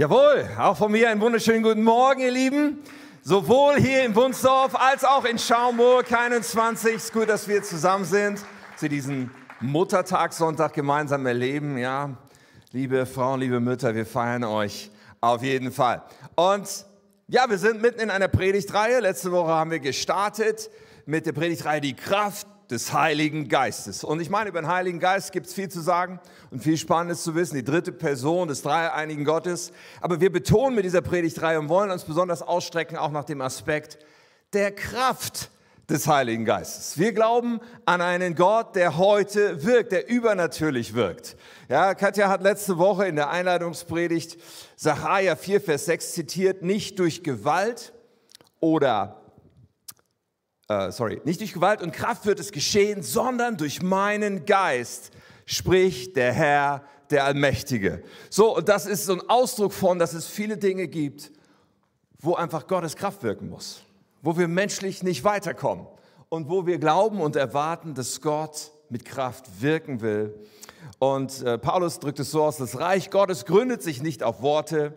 Jawohl, auch von mir einen wunderschönen guten Morgen, ihr Lieben. Sowohl hier in Wunsdorf als auch in Schaumburg 21. Es ist gut, dass wir zusammen sind, zu diesem Muttertagssonntag gemeinsam erleben. Ja, liebe Frauen, liebe Mütter, wir feiern euch auf jeden Fall. Und ja, wir sind mitten in einer Predigtreihe. Letzte Woche haben wir gestartet mit der Predigtreihe Die Kraft des Heiligen Geistes. Und ich meine, über den Heiligen Geist gibt es viel zu sagen und viel Spannendes zu wissen, die dritte Person des dreieinigen Gottes. Aber wir betonen mit dieser Predigtreihe und wollen uns besonders ausstrecken auch nach dem Aspekt der Kraft des Heiligen Geistes. Wir glauben an einen Gott, der heute wirkt, der übernatürlich wirkt. Ja, Katja hat letzte Woche in der Einleitungspredigt Sacharja 4, Vers 6 zitiert, nicht durch Gewalt oder äh, sorry, nicht durch Gewalt und Kraft wird es geschehen, sondern durch meinen Geist, spricht der Herr, der Allmächtige. So, und das ist so ein Ausdruck von, dass es viele Dinge gibt, wo einfach Gottes Kraft wirken muss, wo wir menschlich nicht weiterkommen und wo wir glauben und erwarten, dass Gott mit Kraft wirken will. Und äh, Paulus drückt es so aus, das Reich Gottes gründet sich nicht auf Worte,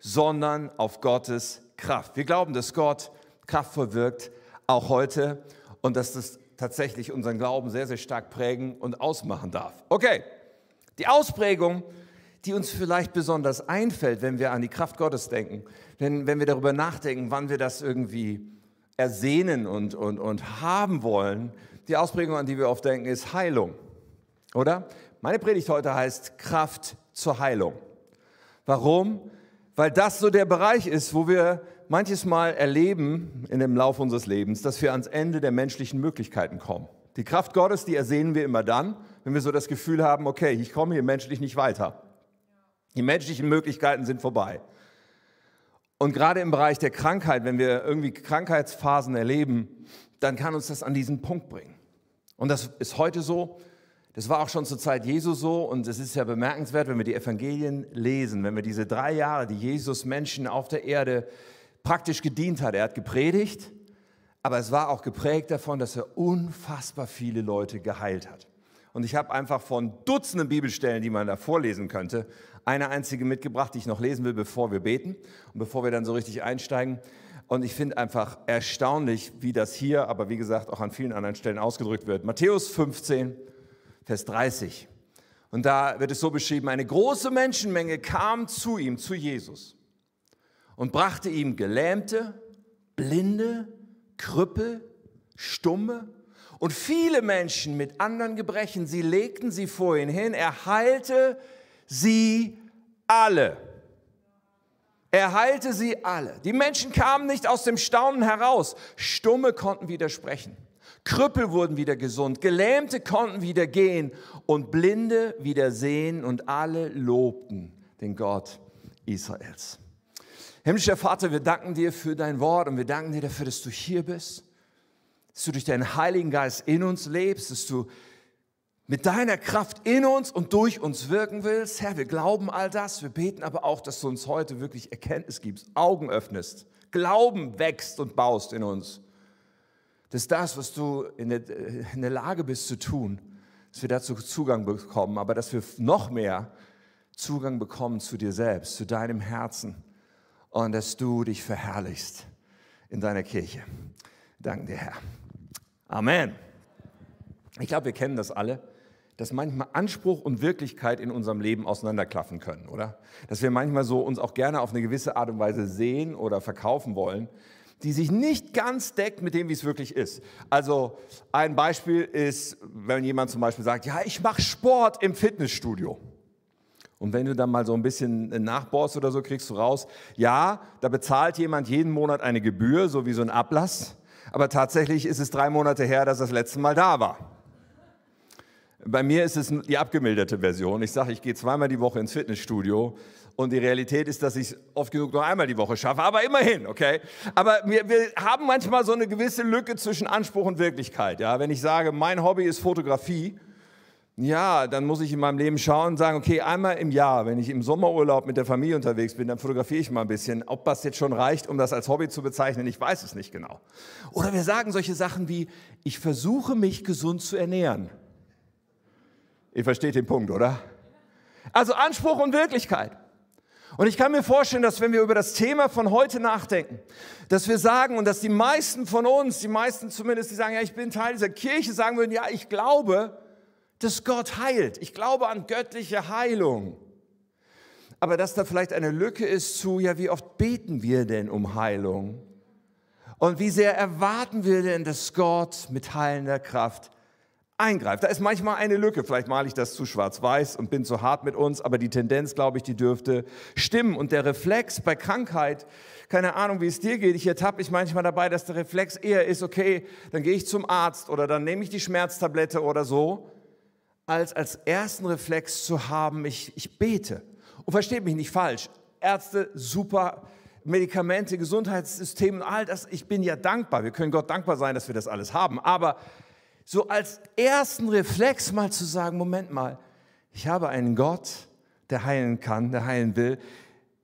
sondern auf Gottes Kraft. Wir glauben, dass Gott kraftvoll wirkt, auch heute und dass das tatsächlich unseren Glauben sehr, sehr stark prägen und ausmachen darf. Okay, die Ausprägung, die uns vielleicht besonders einfällt, wenn wir an die Kraft Gottes denken, wenn, wenn wir darüber nachdenken, wann wir das irgendwie ersehnen und, und, und haben wollen, die Ausprägung, an die wir oft denken, ist Heilung. Oder? Meine Predigt heute heißt Kraft zur Heilung. Warum? Weil das so der Bereich ist, wo wir manches Mal erleben in dem Lauf unseres Lebens, dass wir ans Ende der menschlichen Möglichkeiten kommen. Die Kraft Gottes, die ersehen wir immer dann, wenn wir so das Gefühl haben, okay, ich komme hier menschlich nicht weiter. Die menschlichen Möglichkeiten sind vorbei. Und gerade im Bereich der Krankheit, wenn wir irgendwie Krankheitsphasen erleben, dann kann uns das an diesen Punkt bringen. Und das ist heute so, das war auch schon zur Zeit Jesu so und es ist ja bemerkenswert, wenn wir die Evangelien lesen, wenn wir diese drei Jahre, die Jesus Menschen auf der Erde praktisch gedient hat. Er hat gepredigt, aber es war auch geprägt davon, dass er unfassbar viele Leute geheilt hat. Und ich habe einfach von Dutzenden Bibelstellen, die man da vorlesen könnte, eine einzige mitgebracht, die ich noch lesen will, bevor wir beten und bevor wir dann so richtig einsteigen. Und ich finde einfach erstaunlich, wie das hier, aber wie gesagt auch an vielen anderen Stellen ausgedrückt wird. Matthäus 15, Vers 30. Und da wird es so beschrieben, eine große Menschenmenge kam zu ihm, zu Jesus und brachte ihm Gelähmte, Blinde, Krüppel, Stumme und viele Menschen mit anderen Gebrechen. Sie legten sie vor ihn hin. Er heilte sie alle. Er heilte sie alle. Die Menschen kamen nicht aus dem Staunen heraus. Stumme konnten wieder sprechen. Krüppel wurden wieder gesund. Gelähmte konnten wieder gehen und Blinde wieder sehen und alle lobten den Gott Israels. Himmlischer Vater, wir danken dir für dein Wort und wir danken dir dafür, dass du hier bist, dass du durch deinen Heiligen Geist in uns lebst, dass du mit deiner Kraft in uns und durch uns wirken willst. Herr, wir glauben all das, wir beten aber auch, dass du uns heute wirklich Erkenntnis gibst, Augen öffnest, Glauben wächst und baust in uns. Dass das, was du in der, in der Lage bist zu tun, dass wir dazu Zugang bekommen, aber dass wir noch mehr Zugang bekommen zu dir selbst, zu deinem Herzen und dass du dich verherrlichst in deiner Kirche. Danke dir, Herr. Amen. Ich glaube, wir kennen das alle, dass manchmal Anspruch und Wirklichkeit in unserem Leben auseinanderklaffen können, oder? Dass wir manchmal so uns auch gerne auf eine gewisse Art und Weise sehen oder verkaufen wollen, die sich nicht ganz deckt mit dem, wie es wirklich ist. Also ein Beispiel ist, wenn jemand zum Beispiel sagt, ja, ich mache Sport im Fitnessstudio. Und wenn du dann mal so ein bisschen nachbohrst oder so, kriegst du raus, ja, da bezahlt jemand jeden Monat eine Gebühr, so wie so ein Ablass. Aber tatsächlich ist es drei Monate her, dass das letzte Mal da war. Bei mir ist es die abgemilderte Version. Ich sage, ich gehe zweimal die Woche ins Fitnessstudio und die Realität ist, dass ich es oft genug nur einmal die Woche schaffe, aber immerhin, okay? Aber wir, wir, haben manchmal so eine gewisse Lücke zwischen Anspruch und Wirklichkeit. Ja? Wenn ich sage, mein Hobby ist Fotografie, ja, dann muss ich in meinem Leben schauen und sagen, okay, einmal im Jahr, wenn ich im Sommerurlaub mit der Familie unterwegs bin, dann fotografiere ich mal ein bisschen. Ob das jetzt schon reicht, um das als Hobby zu bezeichnen, ich weiß es nicht genau. Oder wir sagen solche Sachen wie, ich versuche mich gesund zu ernähren. Ihr versteht den Punkt, oder? Also Anspruch und Wirklichkeit. Und ich kann mir vorstellen, dass wenn wir über das Thema von heute nachdenken, dass wir sagen und dass die meisten von uns, die meisten zumindest, die sagen, ja, ich bin Teil dieser Kirche, sagen würden, ja, ich glaube, dass Gott heilt. Ich glaube an göttliche Heilung. Aber dass da vielleicht eine Lücke ist zu, ja, wie oft beten wir denn um Heilung? Und wie sehr erwarten wir denn, dass Gott mit heilender Kraft eingreift. Da ist manchmal eine Lücke. Vielleicht male ich das zu schwarz-weiß und bin zu hart mit uns, aber die Tendenz, glaube ich, die dürfte stimmen. Und der Reflex bei Krankheit, keine Ahnung, wie es dir geht, ich ertappe mich manchmal dabei, dass der Reflex eher ist, okay, dann gehe ich zum Arzt oder dann nehme ich die Schmerztablette oder so, als als ersten Reflex zu haben, ich, ich bete. Und versteht mich nicht falsch, Ärzte, super, Medikamente, Gesundheitssystem und all das, ich bin ja dankbar. Wir können Gott dankbar sein, dass wir das alles haben. Aber so als ersten Reflex mal zu sagen, Moment mal, ich habe einen Gott, der heilen kann, der heilen will,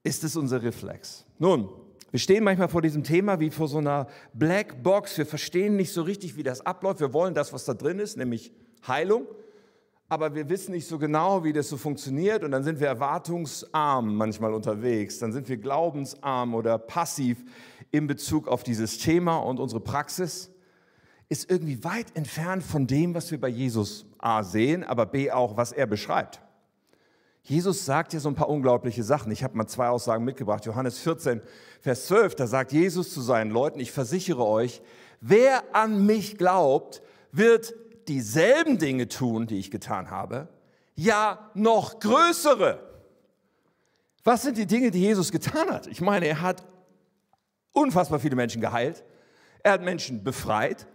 ist es unser Reflex. Nun, wir stehen manchmal vor diesem Thema wie vor so einer Black Box. Wir verstehen nicht so richtig, wie das abläuft. Wir wollen das, was da drin ist, nämlich Heilung. Aber wir wissen nicht so genau, wie das so funktioniert. Und dann sind wir erwartungsarm manchmal unterwegs. Dann sind wir glaubensarm oder passiv in Bezug auf dieses Thema und unsere Praxis ist irgendwie weit entfernt von dem, was wir bei Jesus A sehen, aber B auch, was er beschreibt. Jesus sagt ja so ein paar unglaubliche Sachen. Ich habe mal zwei Aussagen mitgebracht. Johannes 14, Vers 12, da sagt Jesus zu seinen Leuten, ich versichere euch, wer an mich glaubt, wird dieselben Dinge tun, die ich getan habe, ja noch größere. Was sind die Dinge, die Jesus getan hat? Ich meine, er hat unfassbar viele Menschen geheilt, er hat Menschen befreit,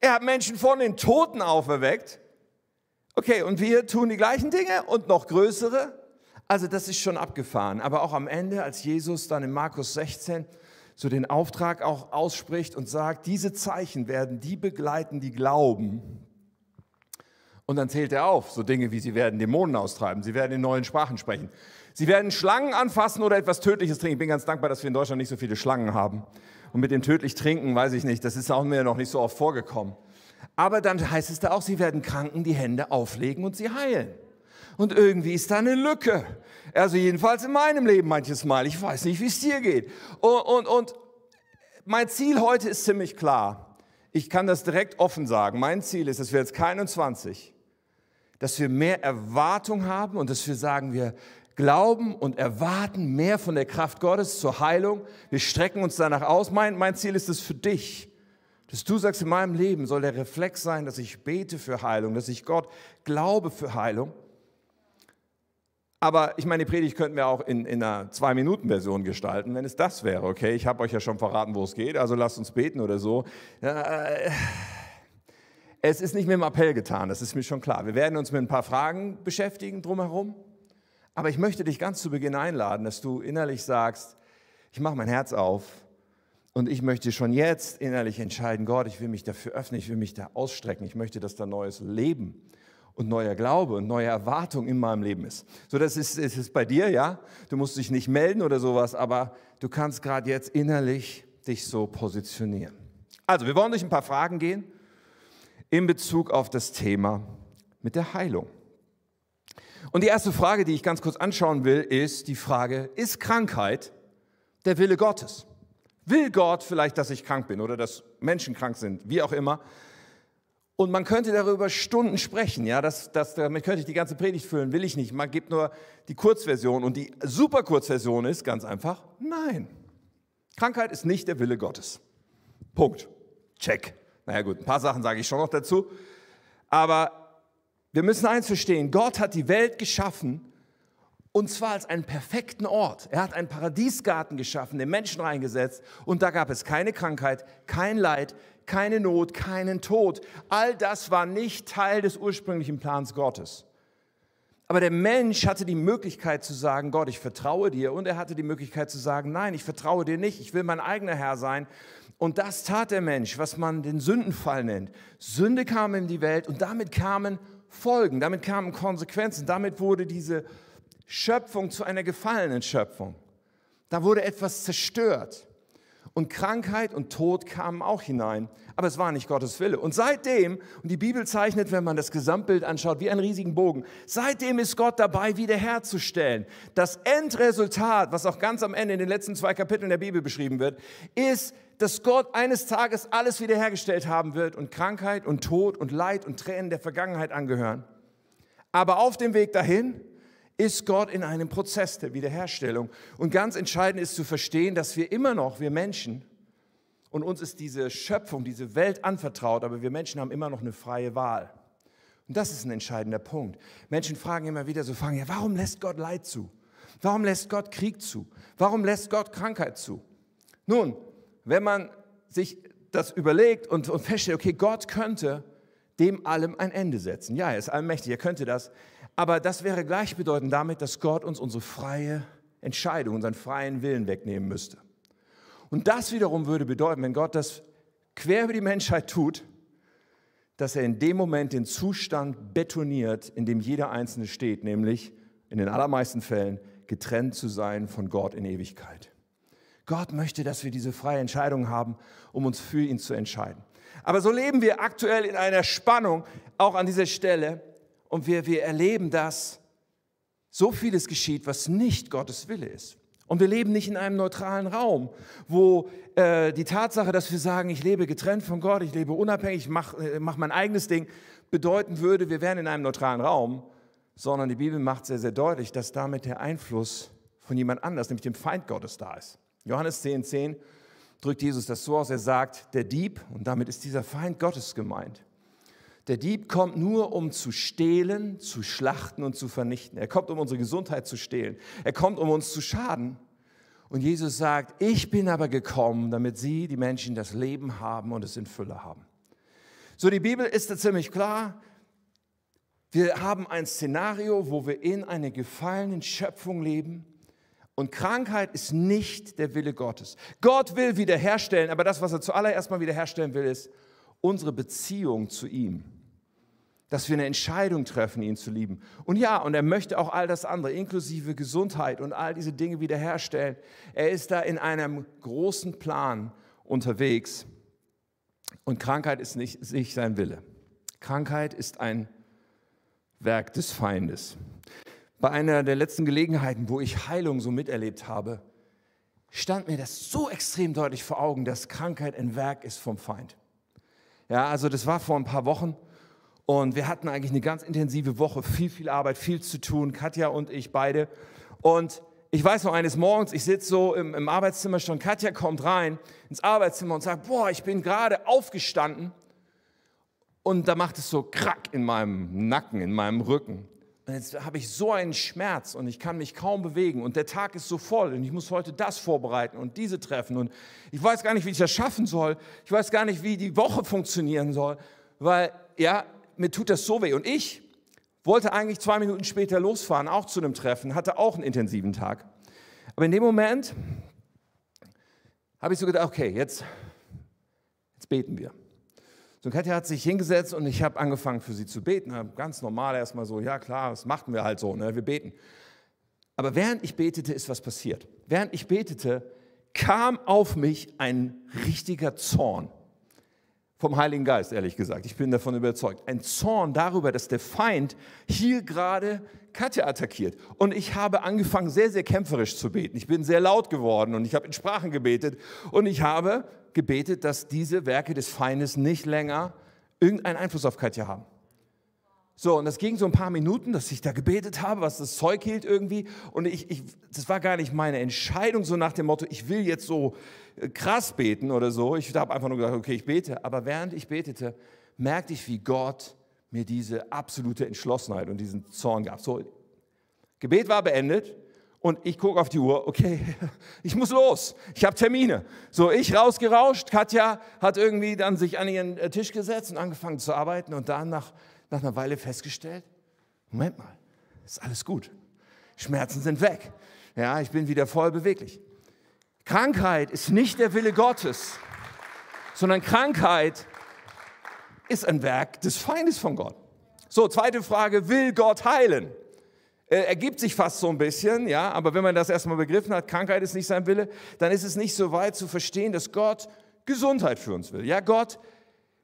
er hat Menschen von den Toten auferweckt. Okay, und wir tun die gleichen Dinge und noch größere. Also das ist schon abgefahren. Aber auch am Ende, als Jesus dann in Markus 16 so den Auftrag auch ausspricht und sagt, diese Zeichen werden die begleiten, die glauben. Und dann zählt er auf, so Dinge wie sie werden Dämonen austreiben, sie werden in neuen Sprachen sprechen, sie werden Schlangen anfassen oder etwas Tödliches trinken. Ich bin ganz dankbar, dass wir in Deutschland nicht so viele Schlangen haben. Und mit dem tödlich Trinken, weiß ich nicht, das ist auch mir noch nicht so oft vorgekommen. Aber dann heißt es da auch, sie werden Kranken die Hände auflegen und sie heilen. Und irgendwie ist da eine Lücke. Also jedenfalls in meinem Leben manches Mal. Ich weiß nicht, wie es dir geht. Und, und, und mein Ziel heute ist ziemlich klar. Ich kann das direkt offen sagen. Mein Ziel ist, dass wir jetzt 21, dass wir mehr Erwartung haben und dass wir sagen, wir glauben und erwarten mehr von der Kraft Gottes zur Heilung. Wir strecken uns danach aus. Mein, mein Ziel ist es für dich, dass du sagst, in meinem Leben soll der Reflex sein, dass ich bete für Heilung, dass ich Gott glaube für Heilung. Aber ich meine, die Predigt könnten wir auch in, in einer Zwei-Minuten-Version gestalten, wenn es das wäre, okay? Ich habe euch ja schon verraten, wo es geht, also lasst uns beten oder so. Äh, es ist nicht mit dem Appell getan, das ist mir schon klar. Wir werden uns mit ein paar Fragen beschäftigen drumherum. Aber ich möchte dich ganz zu Beginn einladen, dass du innerlich sagst, ich mache mein Herz auf und ich möchte schon jetzt innerlich entscheiden, Gott, ich will mich dafür öffnen, ich will mich da ausstrecken, ich möchte, dass da neues Leben und neuer Glaube und neue Erwartung in meinem Leben ist. So, das ist, ist bei dir, ja. Du musst dich nicht melden oder sowas, aber du kannst gerade jetzt innerlich dich so positionieren. Also, wir wollen durch ein paar Fragen gehen in Bezug auf das Thema mit der Heilung. Und die erste Frage, die ich ganz kurz anschauen will, ist die Frage, ist Krankheit der Wille Gottes? Will Gott vielleicht, dass ich krank bin oder dass Menschen krank sind, wie auch immer? Und man könnte darüber Stunden sprechen, ja, das, das, damit könnte ich die ganze Predigt füllen, will ich nicht. Man gibt nur die Kurzversion und die super Kurzversion ist ganz einfach, nein. Krankheit ist nicht der Wille Gottes. Punkt. Check. Naja gut, ein paar Sachen sage ich schon noch dazu. Aber wir müssen eins verstehen, Gott hat die Welt geschaffen und zwar als einen perfekten Ort. Er hat einen Paradiesgarten geschaffen, den Menschen reingesetzt und da gab es keine Krankheit, kein Leid, keine Not, keinen Tod. All das war nicht Teil des ursprünglichen Plans Gottes. Aber der Mensch hatte die Möglichkeit zu sagen, Gott, ich vertraue dir. Und er hatte die Möglichkeit zu sagen, nein, ich vertraue dir nicht, ich will mein eigener Herr sein. Und das tat der Mensch, was man den Sündenfall nennt. Sünde kam in die Welt und damit kamen Folgen, damit kamen Konsequenzen, damit wurde diese Schöpfung zu einer gefallenen Schöpfung. Da wurde etwas zerstört. und Krankheit und Tod kamen auch hinein. Aber es war nicht Gottes Wille. Und seitdem, und die Bibel zeichnet, wenn man das Gesamtbild anschaut, wie einen riesigen Bogen, seitdem ist Gott dabei, wiederherzustellen. Das Endresultat, was auch ganz am Ende in den letzten zwei Kapiteln der Bibel beschrieben wird, ist, dass Gott eines Tages alles wiederhergestellt haben wird und Krankheit und Tod und Leid und Tränen der Vergangenheit angehören. Aber auf dem Weg dahin ist Gott in einem Prozess der Wiederherstellung. Und ganz entscheidend ist zu verstehen, dass wir immer noch, wir Menschen, und uns ist diese Schöpfung, diese Welt anvertraut, aber wir Menschen haben immer noch eine freie Wahl. Und das ist ein entscheidender Punkt. Menschen fragen immer wieder so, fragen, ja, warum lässt Gott Leid zu? Warum lässt Gott Krieg zu? Warum lässt Gott Krankheit zu? Nun, wenn man sich das überlegt und, und feststellt, okay, Gott könnte dem allem ein Ende setzen. Ja, er ist allmächtig, er könnte das. Aber das wäre gleichbedeutend damit, dass Gott uns unsere freie Entscheidung, unseren freien Willen wegnehmen müsste. Und das wiederum würde bedeuten, wenn Gott das quer über die Menschheit tut, dass er in dem Moment den Zustand betoniert, in dem jeder Einzelne steht, nämlich in den allermeisten Fällen getrennt zu sein von Gott in Ewigkeit. Gott möchte, dass wir diese freie Entscheidung haben, um uns für ihn zu entscheiden. Aber so leben wir aktuell in einer Spannung, auch an dieser Stelle, und wir, wir erleben, dass so vieles geschieht, was nicht Gottes Wille ist. Und wir leben nicht in einem neutralen Raum, wo äh, die Tatsache, dass wir sagen, ich lebe getrennt von Gott, ich lebe unabhängig, ich mache äh, mach mein eigenes Ding, bedeuten würde, wir wären in einem neutralen Raum, sondern die Bibel macht sehr, sehr deutlich, dass damit der Einfluss von jemand anders, nämlich dem Feind Gottes, da ist. Johannes 10, 10 drückt Jesus das so aus, er sagt, der Dieb, und damit ist dieser Feind Gottes gemeint, der Dieb kommt nur, um zu stehlen, zu schlachten und zu vernichten. Er kommt, um unsere Gesundheit zu stehlen. Er kommt, um uns zu schaden. Und Jesus sagt, ich bin aber gekommen, damit sie, die Menschen, das Leben haben und es in Fülle haben. So, die Bibel ist da ziemlich klar. Wir haben ein Szenario, wo wir in einer gefallenen Schöpfung leben. Und Krankheit ist nicht der Wille Gottes. Gott will wiederherstellen, aber das, was er zuallererst mal wiederherstellen will, ist unsere Beziehung zu ihm dass wir eine Entscheidung treffen, ihn zu lieben. Und ja, und er möchte auch all das andere, inklusive Gesundheit und all diese Dinge wiederherstellen. Er ist da in einem großen Plan unterwegs. Und Krankheit ist nicht, nicht sein Wille. Krankheit ist ein Werk des Feindes. Bei einer der letzten Gelegenheiten, wo ich Heilung so miterlebt habe, stand mir das so extrem deutlich vor Augen, dass Krankheit ein Werk ist vom Feind. Ja, also das war vor ein paar Wochen und wir hatten eigentlich eine ganz intensive Woche, viel, viel Arbeit, viel zu tun, Katja und ich beide. Und ich weiß noch eines Morgens, ich sitze so im, im Arbeitszimmer schon, Katja kommt rein ins Arbeitszimmer und sagt, boah, ich bin gerade aufgestanden. Und da macht es so krack in meinem Nacken, in meinem Rücken. Und jetzt habe ich so einen Schmerz und ich kann mich kaum bewegen und der Tag ist so voll und ich muss heute das vorbereiten und diese treffen und ich weiß gar nicht, wie ich das schaffen soll. Ich weiß gar nicht, wie die Woche funktionieren soll, weil ja, mir tut das so weh. Und ich wollte eigentlich zwei Minuten später losfahren, auch zu einem Treffen, hatte auch einen intensiven Tag. Aber in dem Moment habe ich so gedacht, okay, jetzt, jetzt beten wir. So, Katja hat sich hingesetzt und ich habe angefangen für sie zu beten. Ganz normal erstmal so, ja klar, das machten wir halt so, ne? wir beten. Aber während ich betete, ist was passiert. Während ich betete, kam auf mich ein richtiger Zorn vom Heiligen Geist, ehrlich gesagt. Ich bin davon überzeugt. Ein Zorn darüber, dass der Feind hier gerade Katja attackiert. Und ich habe angefangen, sehr, sehr kämpferisch zu beten. Ich bin sehr laut geworden und ich habe in Sprachen gebetet. Und ich habe gebetet, dass diese Werke des Feindes nicht länger irgendeinen Einfluss auf Katja haben. So, und das ging so ein paar Minuten, dass ich da gebetet habe, was das Zeug hielt irgendwie. Und ich, ich, das war gar nicht meine Entscheidung, so nach dem Motto, ich will jetzt so äh, krass beten oder so. Ich habe einfach nur gesagt, okay, ich bete. Aber während ich betete, merkte ich, wie Gott mir diese absolute Entschlossenheit und diesen Zorn gab. So, Gebet war beendet und ich gucke auf die Uhr, okay, ich muss los, ich habe Termine. So, ich rausgerauscht, Katja hat irgendwie dann sich an ihren äh, Tisch gesetzt und angefangen zu arbeiten und dann nach nach einer Weile festgestellt, Moment mal, ist alles gut. Schmerzen sind weg. Ja, ich bin wieder voll beweglich. Krankheit ist nicht der Wille Gottes, sondern Krankheit ist ein Werk des Feindes von Gott. So, zweite Frage, will Gott heilen? Äh, ergibt sich fast so ein bisschen, ja, aber wenn man das erstmal begriffen hat, Krankheit ist nicht sein Wille, dann ist es nicht so weit zu verstehen, dass Gott Gesundheit für uns will. Ja, Gott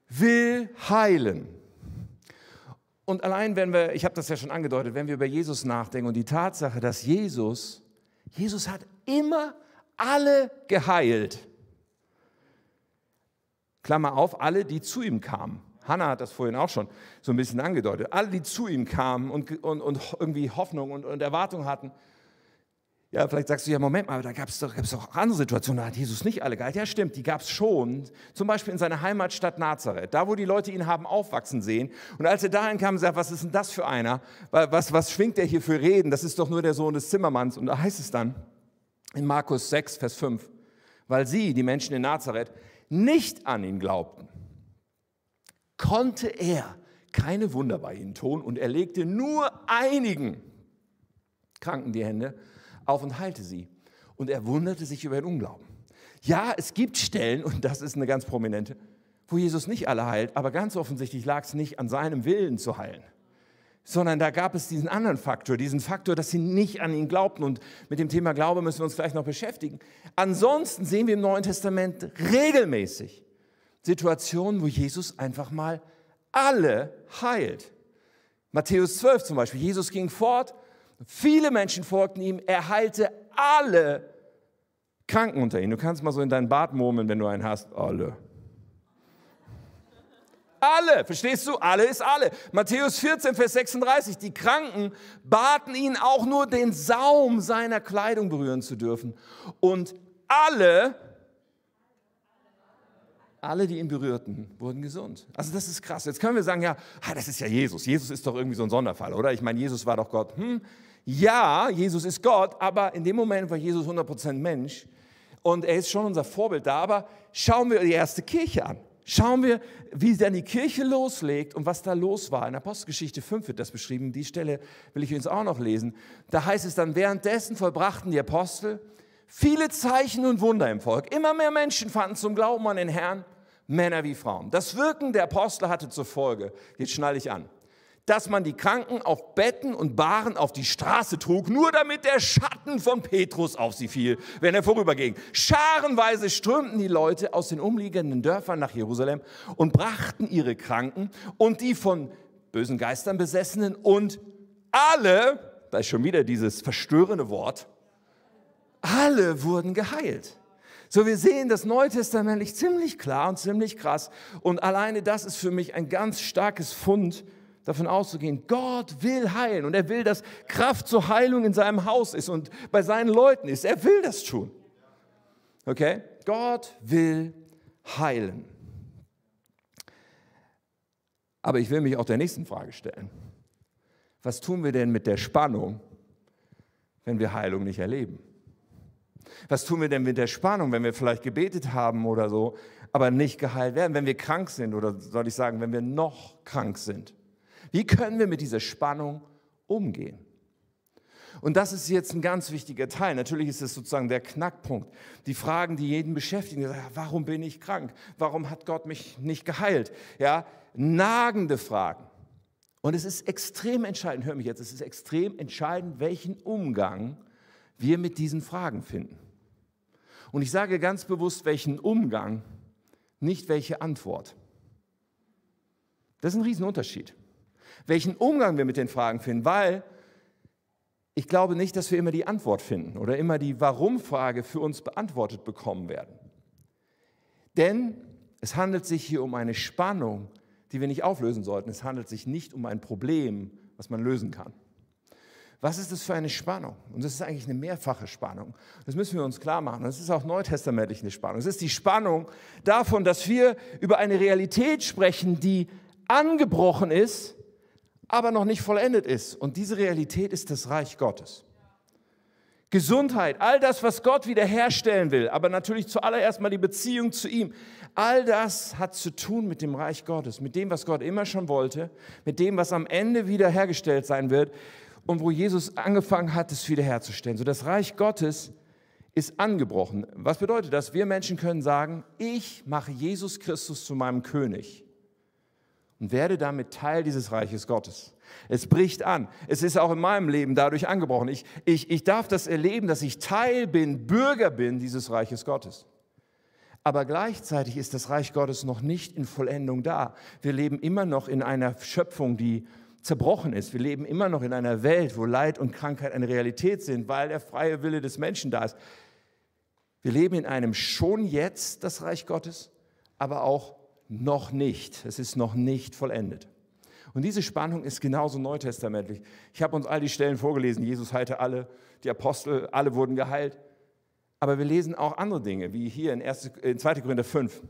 will heilen. Und allein wenn wir, ich habe das ja schon angedeutet, wenn wir über Jesus nachdenken und die Tatsache, dass Jesus, Jesus hat immer alle geheilt. Klammer auf, alle, die zu ihm kamen. Hannah hat das vorhin auch schon so ein bisschen angedeutet. Alle, die zu ihm kamen und, und, und irgendwie Hoffnung und, und Erwartung hatten. Ja, vielleicht sagst du ja, Moment mal, da gab es doch, doch andere Situationen, da hat Jesus nicht alle geheilt. Ja, stimmt, die gab es schon. Zum Beispiel in seiner Heimatstadt Nazareth, da wo die Leute ihn haben aufwachsen sehen. Und als er dahin kam, sagt, was ist denn das für einer? Was, was schwingt der hier für Reden? Das ist doch nur der Sohn des Zimmermanns. Und da heißt es dann in Markus 6, Vers 5, weil sie, die Menschen in Nazareth, nicht an ihn glaubten konnte er keine Wunder bei ihnen tun und er legte nur einigen Kranken die Hände auf und heilte sie. Und er wunderte sich über den Unglauben. Ja, es gibt Stellen, und das ist eine ganz prominente, wo Jesus nicht alle heilt, aber ganz offensichtlich lag es nicht an seinem Willen zu heilen, sondern da gab es diesen anderen Faktor, diesen Faktor, dass sie nicht an ihn glaubten. Und mit dem Thema Glaube müssen wir uns vielleicht noch beschäftigen. Ansonsten sehen wir im Neuen Testament regelmäßig, Situationen, wo Jesus einfach mal alle heilt. Matthäus 12 zum Beispiel. Jesus ging fort, viele Menschen folgten ihm, er heilte alle Kranken unter ihnen. Du kannst mal so in deinen Bart murmeln, wenn du einen hast. Alle. Alle, verstehst du? Alle ist alle. Matthäus 14, Vers 36. Die Kranken baten ihn auch nur den Saum seiner Kleidung berühren zu dürfen. Und alle alle, die ihn berührten, wurden gesund. Also das ist krass. Jetzt können wir sagen, ja, das ist ja Jesus. Jesus ist doch irgendwie so ein Sonderfall, oder? Ich meine, Jesus war doch Gott. Hm, ja, Jesus ist Gott, aber in dem Moment war Jesus 100% Mensch und er ist schon unser Vorbild da. Aber schauen wir die erste Kirche an. Schauen wir, wie dann die Kirche loslegt und was da los war. In Apostelgeschichte 5 wird das beschrieben. Die Stelle will ich uns auch noch lesen. Da heißt es dann, währenddessen vollbrachten die Apostel viele Zeichen und Wunder im Volk. Immer mehr Menschen fanden zum Glauben an den Herrn Männer wie Frauen. Das Wirken der Apostel hatte zur Folge, jetzt schnalle ich an, dass man die Kranken auf Betten und Bahren auf die Straße trug, nur damit der Schatten von Petrus auf sie fiel, wenn er vorüberging. Scharenweise strömten die Leute aus den umliegenden Dörfern nach Jerusalem und brachten ihre Kranken und die von bösen Geistern besessenen und alle, da ist schon wieder dieses verstörende Wort, alle wurden geheilt. So, wir sehen das Neutestamentlich ziemlich klar und ziemlich krass. Und alleine das ist für mich ein ganz starkes Fund, davon auszugehen, Gott will heilen und er will, dass Kraft zur Heilung in seinem Haus ist und bei seinen Leuten ist. Er will das tun. Okay? Gott will heilen. Aber ich will mich auch der nächsten Frage stellen. Was tun wir denn mit der Spannung, wenn wir Heilung nicht erleben? Was tun wir denn mit der Spannung, wenn wir vielleicht gebetet haben oder so, aber nicht geheilt werden, wenn wir krank sind oder soll ich sagen, wenn wir noch krank sind? Wie können wir mit dieser Spannung umgehen? Und das ist jetzt ein ganz wichtiger Teil. Natürlich ist es sozusagen der Knackpunkt. Die Fragen, die jeden beschäftigen. Warum bin ich krank? Warum hat Gott mich nicht geheilt? Ja, nagende Fragen. Und es ist extrem entscheidend, hör mich jetzt, es ist extrem entscheidend, welchen Umgang wir mit diesen Fragen finden. Und ich sage ganz bewusst, welchen Umgang, nicht welche Antwort. Das ist ein Riesenunterschied. Welchen Umgang wir mit den Fragen finden, weil ich glaube nicht, dass wir immer die Antwort finden oder immer die Warum-Frage für uns beantwortet bekommen werden. Denn es handelt sich hier um eine Spannung, die wir nicht auflösen sollten. Es handelt sich nicht um ein Problem, was man lösen kann. Was ist das für eine Spannung? Und das ist eigentlich eine mehrfache Spannung. Das müssen wir uns klar machen. Das ist auch neutestamentlich eine Spannung. Es ist die Spannung davon, dass wir über eine Realität sprechen, die angebrochen ist, aber noch nicht vollendet ist. Und diese Realität ist das Reich Gottes. Gesundheit, all das, was Gott wiederherstellen will, aber natürlich zuallererst mal die Beziehung zu ihm. All das hat zu tun mit dem Reich Gottes, mit dem, was Gott immer schon wollte, mit dem, was am Ende wiederhergestellt sein wird und wo Jesus angefangen hat, es wiederherzustellen. So das Reich Gottes ist angebrochen. Was bedeutet das? Wir Menschen können sagen, ich mache Jesus Christus zu meinem König und werde damit Teil dieses Reiches Gottes. Es bricht an. Es ist auch in meinem Leben dadurch angebrochen. Ich, ich, ich darf das erleben, dass ich Teil bin, Bürger bin dieses Reiches Gottes. Aber gleichzeitig ist das Reich Gottes noch nicht in Vollendung da. Wir leben immer noch in einer Schöpfung, die zerbrochen ist. Wir leben immer noch in einer Welt, wo Leid und Krankheit eine Realität sind, weil der freie Wille des Menschen da ist. Wir leben in einem schon jetzt das Reich Gottes, aber auch noch nicht. Es ist noch nicht vollendet. Und diese Spannung ist genauso neutestamentlich. Ich habe uns all die Stellen vorgelesen. Jesus heilte alle, die Apostel, alle wurden geheilt. Aber wir lesen auch andere Dinge, wie hier in, 1, in 2. Korinther 5.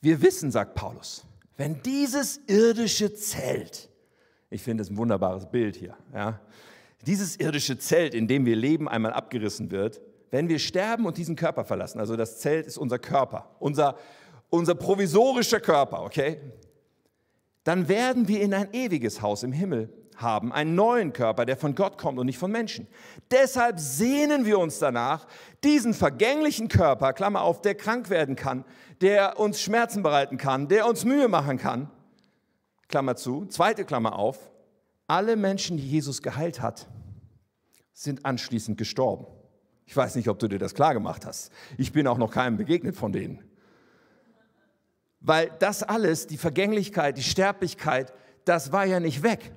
Wir wissen, sagt Paulus, wenn dieses irdische Zelt, ich finde es ein wunderbares Bild hier, ja, dieses irdische Zelt, in dem wir leben, einmal abgerissen wird, wenn wir sterben und diesen Körper verlassen, also das Zelt ist unser Körper, unser, unser provisorischer Körper, okay? dann werden wir in ein ewiges Haus im Himmel haben, einen neuen Körper, der von Gott kommt und nicht von Menschen. Deshalb sehnen wir uns danach, diesen vergänglichen Körper, Klammer auf, der krank werden kann, der uns Schmerzen bereiten kann, der uns Mühe machen kann, Klammer zu, zweite Klammer auf, alle Menschen, die Jesus geheilt hat, sind anschließend gestorben. Ich weiß nicht, ob du dir das klar gemacht hast. Ich bin auch noch keinem begegnet von denen. Weil das alles, die Vergänglichkeit, die Sterblichkeit, das war ja nicht weg.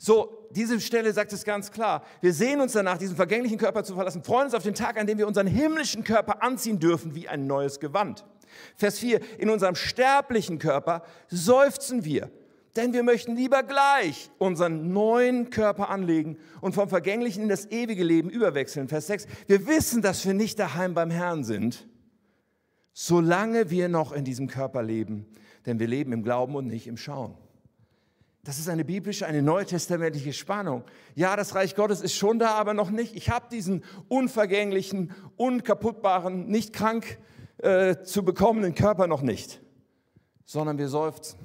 So, diese Stelle sagt es ganz klar. Wir sehen uns danach, diesen vergänglichen Körper zu verlassen, freuen uns auf den Tag, an dem wir unseren himmlischen Körper anziehen dürfen wie ein neues Gewand. Vers 4, in unserem sterblichen Körper seufzen wir, denn wir möchten lieber gleich unseren neuen Körper anlegen und vom Vergänglichen in das ewige Leben überwechseln. Vers 6, wir wissen, dass wir nicht daheim beim Herrn sind, solange wir noch in diesem Körper leben, denn wir leben im Glauben und nicht im Schauen. Das ist eine biblische, eine neutestamentliche Spannung. Ja, das Reich Gottes ist schon da, aber noch nicht. Ich habe diesen unvergänglichen, unkaputtbaren, nicht krank äh, zu bekommenden Körper noch nicht, sondern wir seufzen.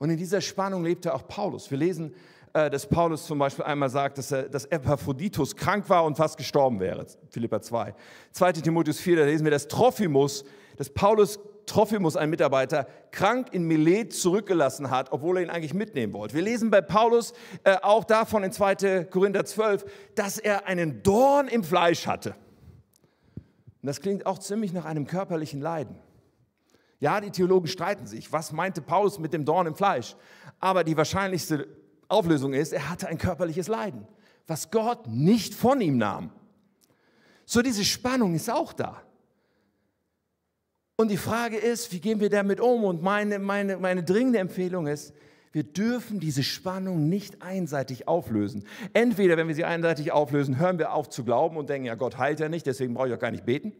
Und in dieser Spannung lebte auch Paulus. Wir lesen, äh, dass Paulus zum Beispiel einmal sagt, dass, er, dass Epaphroditus krank war und fast gestorben wäre. Philippa 2. 2. Timotheus 4, da lesen wir, dass Trophimus, dass Paulus Trophimus, ein Mitarbeiter, krank in Milet zurückgelassen hat, obwohl er ihn eigentlich mitnehmen wollte. Wir lesen bei Paulus äh, auch davon in 2. Korinther 12, dass er einen Dorn im Fleisch hatte. Und das klingt auch ziemlich nach einem körperlichen Leiden. Ja, die Theologen streiten sich. Was meinte Paulus mit dem Dorn im Fleisch? Aber die wahrscheinlichste Auflösung ist, er hatte ein körperliches Leiden, was Gott nicht von ihm nahm. So diese Spannung ist auch da. Und die Frage ist, wie gehen wir damit um? Und meine, meine, meine dringende Empfehlung ist, wir dürfen diese Spannung nicht einseitig auflösen. Entweder, wenn wir sie einseitig auflösen, hören wir auf zu glauben und denken, ja, Gott heilt ja nicht, deswegen brauche ich auch gar nicht beten.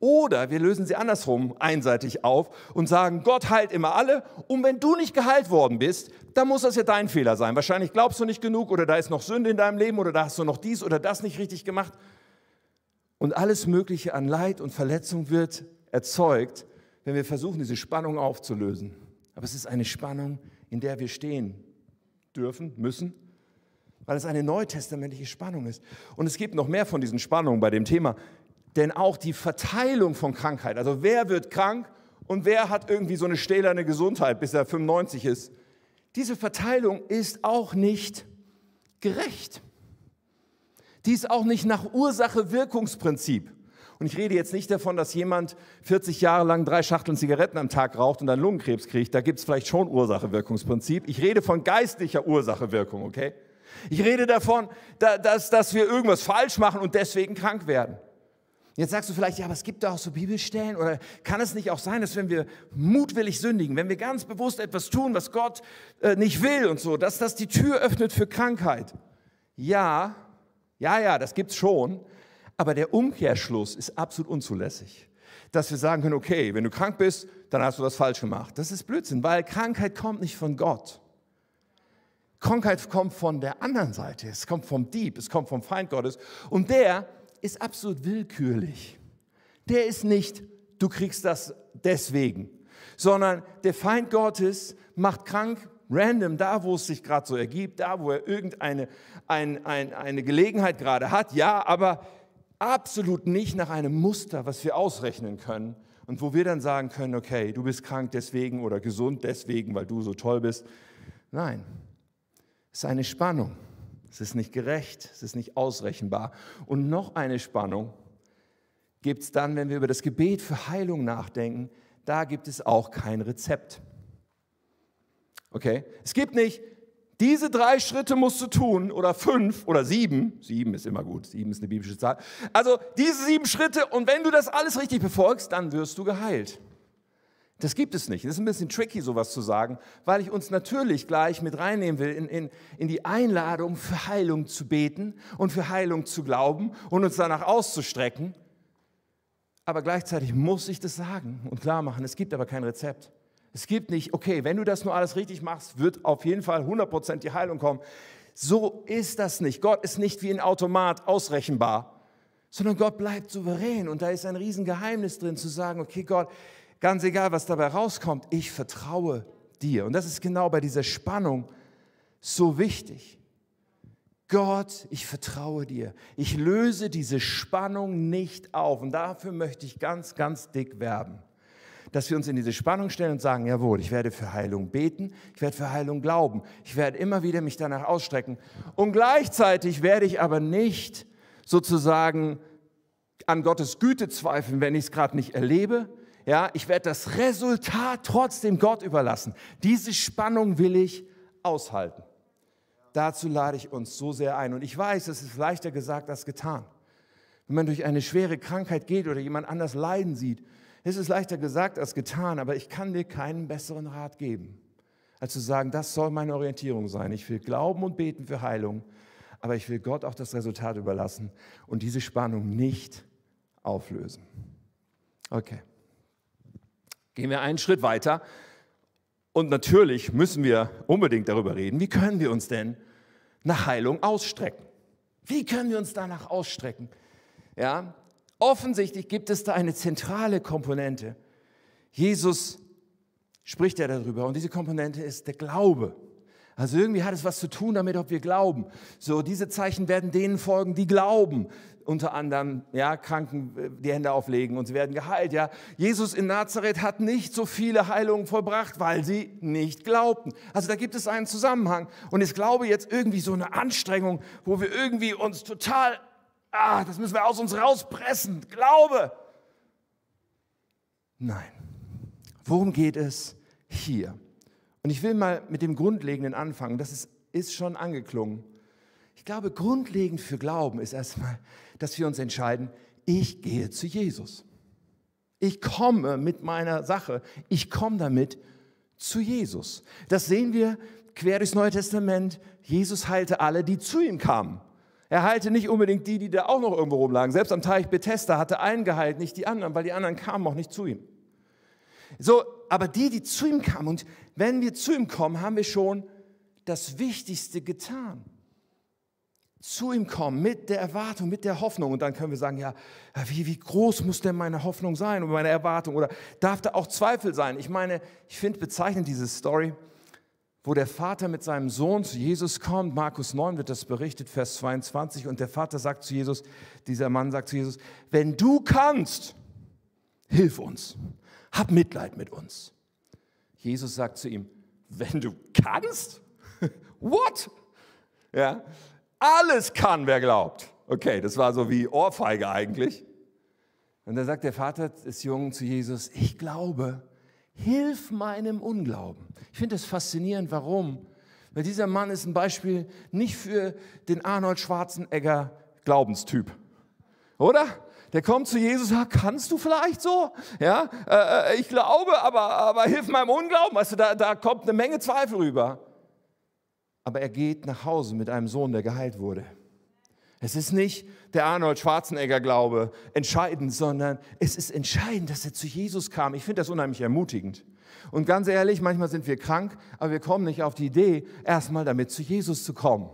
Oder wir lösen sie andersrum einseitig auf und sagen, Gott heilt immer alle. Und wenn du nicht geheilt worden bist, dann muss das ja dein Fehler sein. Wahrscheinlich glaubst du nicht genug oder da ist noch Sünde in deinem Leben oder da hast du noch dies oder das nicht richtig gemacht. Und alles Mögliche an Leid und Verletzung wird erzeugt, wenn wir versuchen, diese Spannung aufzulösen. Aber es ist eine Spannung, in der wir stehen dürfen, müssen, weil es eine neutestamentliche Spannung ist. Und es gibt noch mehr von diesen Spannungen bei dem Thema. Denn auch die Verteilung von Krankheit, also wer wird krank und wer hat irgendwie so eine stählerne Gesundheit, bis er 95 ist, diese Verteilung ist auch nicht gerecht. Die ist auch nicht nach Ursache-Wirkungsprinzip. Und ich rede jetzt nicht davon, dass jemand 40 Jahre lang drei Schachteln Zigaretten am Tag raucht und dann Lungenkrebs kriegt. Da gibt es vielleicht schon Ursache-Wirkungsprinzip. Ich rede von geistlicher Ursache-Wirkung, okay? Ich rede davon, dass, dass wir irgendwas falsch machen und deswegen krank werden. Jetzt sagst du vielleicht, ja, aber es gibt da auch so Bibelstellen oder kann es nicht auch sein, dass wenn wir mutwillig sündigen, wenn wir ganz bewusst etwas tun, was Gott äh, nicht will und so, dass das die Tür öffnet für Krankheit? Ja, ja, ja, das gibt's schon, aber der Umkehrschluss ist absolut unzulässig. Dass wir sagen können, okay, wenn du krank bist, dann hast du das falsch gemacht. Das ist Blödsinn, weil Krankheit kommt nicht von Gott. Krankheit kommt von der anderen Seite. Es kommt vom Dieb, es kommt vom Feind Gottes. Und der ist absolut willkürlich. Der ist nicht, du kriegst das deswegen, sondern der Feind Gottes macht krank, random, da wo es sich gerade so ergibt, da wo er irgendeine ein, ein, eine Gelegenheit gerade hat, ja, aber absolut nicht nach einem Muster, was wir ausrechnen können und wo wir dann sagen können, okay, du bist krank deswegen oder gesund deswegen, weil du so toll bist. Nein, es ist eine Spannung. Es ist nicht gerecht, es ist nicht ausrechenbar. Und noch eine Spannung gibt es dann, wenn wir über das Gebet für Heilung nachdenken. Da gibt es auch kein Rezept. Okay? Es gibt nicht, diese drei Schritte musst du tun oder fünf oder sieben. Sieben ist immer gut. Sieben ist eine biblische Zahl. Also diese sieben Schritte und wenn du das alles richtig befolgst, dann wirst du geheilt. Das gibt es nicht. Das ist ein bisschen tricky, sowas zu sagen, weil ich uns natürlich gleich mit reinnehmen will in, in, in die Einladung, für Heilung zu beten und für Heilung zu glauben und uns danach auszustrecken. Aber gleichzeitig muss ich das sagen und klar machen, es gibt aber kein Rezept. Es gibt nicht, okay, wenn du das nur alles richtig machst, wird auf jeden Fall 100% die Heilung kommen. So ist das nicht. Gott ist nicht wie ein Automat ausrechenbar, sondern Gott bleibt souverän. Und da ist ein Riesengeheimnis drin, zu sagen, okay Gott, ganz egal, was dabei rauskommt, ich vertraue dir. Und das ist genau bei dieser Spannung so wichtig. Gott, ich vertraue dir. Ich löse diese Spannung nicht auf. Und dafür möchte ich ganz, ganz dick werben dass wir uns in diese Spannung stellen und sagen, jawohl, ich werde für Heilung beten, ich werde für Heilung glauben, ich werde immer wieder mich danach ausstrecken. Und gleichzeitig werde ich aber nicht sozusagen an Gottes Güte zweifeln, wenn ich es gerade nicht erlebe. Ja, ich werde das Resultat trotzdem Gott überlassen. Diese Spannung will ich aushalten. Dazu lade ich uns so sehr ein. Und ich weiß, es ist leichter gesagt als getan. Wenn man durch eine schwere Krankheit geht oder jemand anders leiden sieht, es ist leichter gesagt als getan, aber ich kann dir keinen besseren Rat geben, als zu sagen, das soll meine Orientierung sein. Ich will glauben und beten für Heilung, aber ich will Gott auch das Resultat überlassen und diese Spannung nicht auflösen. Okay. Gehen wir einen Schritt weiter. Und natürlich müssen wir unbedingt darüber reden, wie können wir uns denn nach Heilung ausstrecken? Wie können wir uns danach ausstrecken? Ja, Offensichtlich gibt es da eine zentrale Komponente. Jesus spricht ja darüber und diese Komponente ist der Glaube. Also irgendwie hat es was zu tun damit, ob wir glauben. So, diese Zeichen werden denen folgen, die glauben. Unter anderem, ja, Kranken äh, die Hände auflegen und sie werden geheilt, ja. Jesus in Nazareth hat nicht so viele Heilungen vollbracht, weil sie nicht glaubten. Also da gibt es einen Zusammenhang. Und ich glaube jetzt irgendwie so eine Anstrengung, wo wir irgendwie uns total ah, das müssen wir aus uns rauspressen. Glaube. Nein. Worum geht es hier? Und ich will mal mit dem Grundlegenden anfangen. Das ist, ist schon angeklungen. Ich glaube, grundlegend für Glauben ist erstmal, dass wir uns entscheiden, ich gehe zu Jesus. Ich komme mit meiner Sache, ich komme damit zu Jesus. Das sehen wir quer durchs Neue Testament. Jesus heilte alle, die zu ihm kamen. Er heilte nicht unbedingt die, die da auch noch irgendwo rumlagen. Selbst am Teich Bethesda hatte einen geheilt, nicht die anderen, weil die anderen kamen auch nicht zu ihm. So, aber die, die zu ihm kamen, und wenn wir zu ihm kommen, haben wir schon das Wichtigste getan. Zu ihm kommen mit der Erwartung, mit der Hoffnung. Und dann können wir sagen, ja, wie, wie groß muss denn meine Hoffnung sein und meine Erwartung? Oder darf da auch Zweifel sein? Ich meine, ich finde bezeichnend diese Story wo der Vater mit seinem Sohn zu Jesus kommt. Markus 9 wird das berichtet, Vers 22. Und der Vater sagt zu Jesus, dieser Mann sagt zu Jesus, wenn du kannst, hilf uns, hab Mitleid mit uns. Jesus sagt zu ihm, wenn du kannst? What? Ja, alles kann, wer glaubt. Okay, das war so wie Ohrfeige eigentlich. Und dann sagt der Vater des Jungen zu Jesus, ich glaube, Hilf meinem Unglauben. Ich finde das faszinierend. Warum? Weil dieser Mann ist ein Beispiel nicht für den Arnold Schwarzenegger Glaubenstyp. Oder? Der kommt zu Jesus, sagt, kannst du vielleicht so? Ja, äh, äh, ich glaube, aber, aber hilf meinem Unglauben. Weißt du, da, da kommt eine Menge Zweifel rüber. Aber er geht nach Hause mit einem Sohn, der geheilt wurde. Es ist nicht der Arnold Schwarzenegger-Glaube entscheidend, sondern es ist entscheidend, dass er zu Jesus kam. Ich finde das unheimlich ermutigend. Und ganz ehrlich, manchmal sind wir krank, aber wir kommen nicht auf die Idee, erstmal damit zu Jesus zu kommen.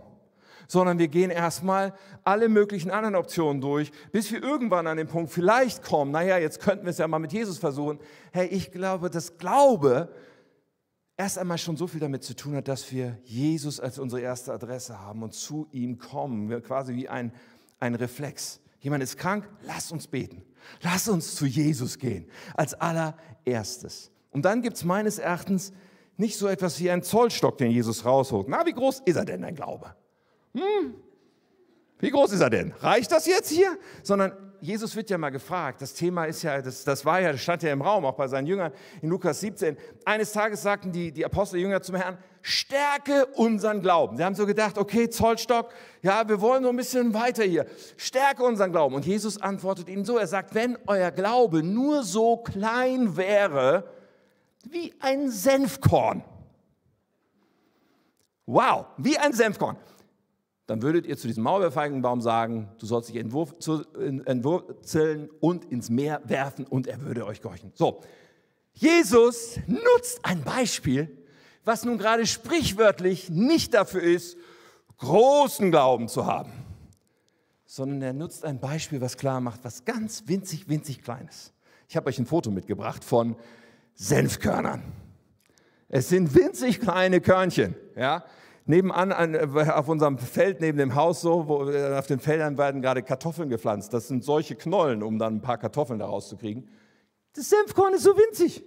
Sondern wir gehen erstmal alle möglichen anderen Optionen durch, bis wir irgendwann an den Punkt vielleicht kommen, naja, jetzt könnten wir es ja mal mit Jesus versuchen. Hey, ich glaube, das Glaube erst einmal schon so viel damit zu tun hat, dass wir Jesus als unsere erste Adresse haben und zu ihm kommen. Wir quasi wie ein, ein Reflex. Jemand ist krank, lass uns beten. Lass uns zu Jesus gehen als allererstes. Und dann gibt es meines Erachtens nicht so etwas wie ein Zollstock, den Jesus rausholt. Na, wie groß ist er denn, dein Glaube? Hm? Wie groß ist er denn? Reicht das jetzt hier? Sondern Jesus wird ja mal gefragt. Das Thema ist ja, das, das war ja, das stand ja im Raum, auch bei seinen Jüngern in Lukas 17. Eines Tages sagten die, die Apostel zum Herrn, stärke unseren Glauben. Sie haben so gedacht, okay, Zollstock, ja, wir wollen so ein bisschen weiter hier. Stärke unseren Glauben. Und Jesus antwortet ihnen so, er sagt, wenn euer Glaube nur so klein wäre wie ein Senfkorn. Wow, wie ein Senfkorn dann würdet ihr zu diesem Maulbeerfeigenbaum sagen, du sollst dich entwurzeln und ins Meer werfen und er würde euch gehorchen. So, Jesus nutzt ein Beispiel, was nun gerade sprichwörtlich nicht dafür ist, großen Glauben zu haben, sondern er nutzt ein Beispiel, was klar macht, was ganz winzig, winzig kleines. Ich habe euch ein Foto mitgebracht von Senfkörnern. Es sind winzig kleine Körnchen, ja nebenan an, äh, auf unserem Feld neben dem Haus so, wo, äh, auf den Feldern werden gerade Kartoffeln gepflanzt. Das sind solche Knollen, um dann ein paar Kartoffeln daraus zu kriegen. Das Senfkorn ist so winzig.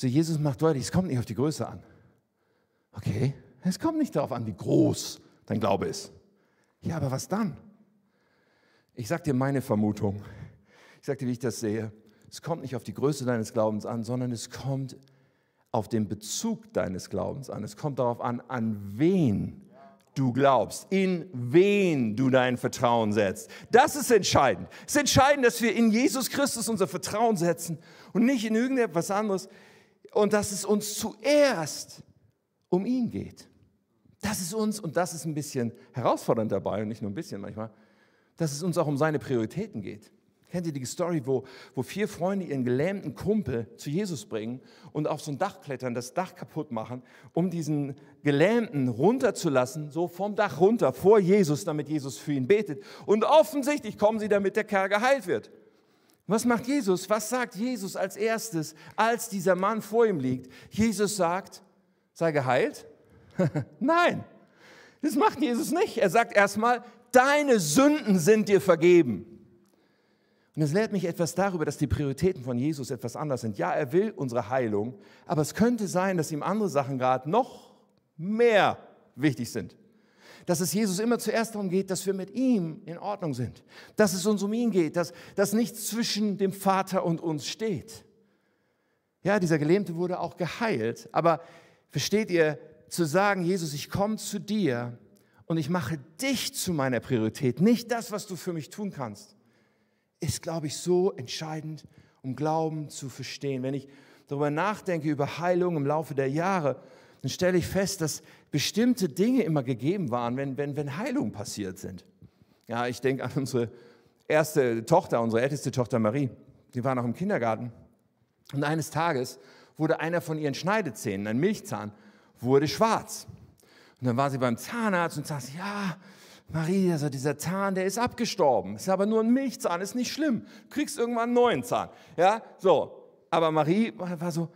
So, Jesus macht deutlich, es kommt nicht auf die Größe an. Okay, es kommt nicht darauf an, wie groß dein Glaube ist. Ja, aber was dann? Ich sage dir meine Vermutung. Ich sage dir, wie ich das sehe. Es kommt nicht auf die Größe deines Glaubens an, sondern es kommt auf den Bezug deines Glaubens an. Es kommt darauf an, an wen du glaubst, in wen du dein Vertrauen setzt. Das ist entscheidend. Es ist entscheidend, dass wir in Jesus Christus unser Vertrauen setzen und nicht in irgendetwas anderes und dass es uns zuerst um ihn geht. Das ist uns, und das ist ein bisschen herausfordernd dabei und nicht nur ein bisschen manchmal, dass es uns auch um seine Prioritäten geht. Kennt ihr die Story, wo, wo vier Freunde ihren gelähmten Kumpel zu Jesus bringen und auf so ein Dach klettern, das Dach kaputt machen, um diesen Gelähmten runterzulassen, so vom Dach runter vor Jesus, damit Jesus für ihn betet. Und offensichtlich kommen sie, damit der Kerl geheilt wird. Was macht Jesus? Was sagt Jesus als erstes, als dieser Mann vor ihm liegt? Jesus sagt, sei geheilt? Nein, das macht Jesus nicht. Er sagt erstmal, deine Sünden sind dir vergeben. Und es lehrt mich etwas darüber, dass die Prioritäten von Jesus etwas anders sind. Ja, er will unsere Heilung, aber es könnte sein, dass ihm andere Sachen gerade noch mehr wichtig sind. Dass es Jesus immer zuerst darum geht, dass wir mit ihm in Ordnung sind. Dass es uns um ihn geht, dass, dass nichts zwischen dem Vater und uns steht. Ja, dieser Gelähmte wurde auch geheilt, aber versteht ihr, zu sagen, Jesus, ich komme zu dir und ich mache dich zu meiner Priorität, nicht das, was du für mich tun kannst ist, glaube ich, so entscheidend, um Glauben zu verstehen. Wenn ich darüber nachdenke, über Heilung im Laufe der Jahre, dann stelle ich fest, dass bestimmte Dinge immer gegeben waren, wenn, wenn, wenn Heilungen passiert sind. Ja, ich denke an unsere erste Tochter, unsere älteste Tochter Marie. Die war noch im Kindergarten. Und eines Tages wurde einer von ihren Schneidezähnen, ein Milchzahn, wurde schwarz. Und dann war sie beim Zahnarzt und sagte, ja, Marie, also dieser Zahn, der ist abgestorben. Ist aber nur ein Milchzahn, ist nicht schlimm. Du kriegst irgendwann einen neuen Zahn. Ja, so. Aber Marie war so,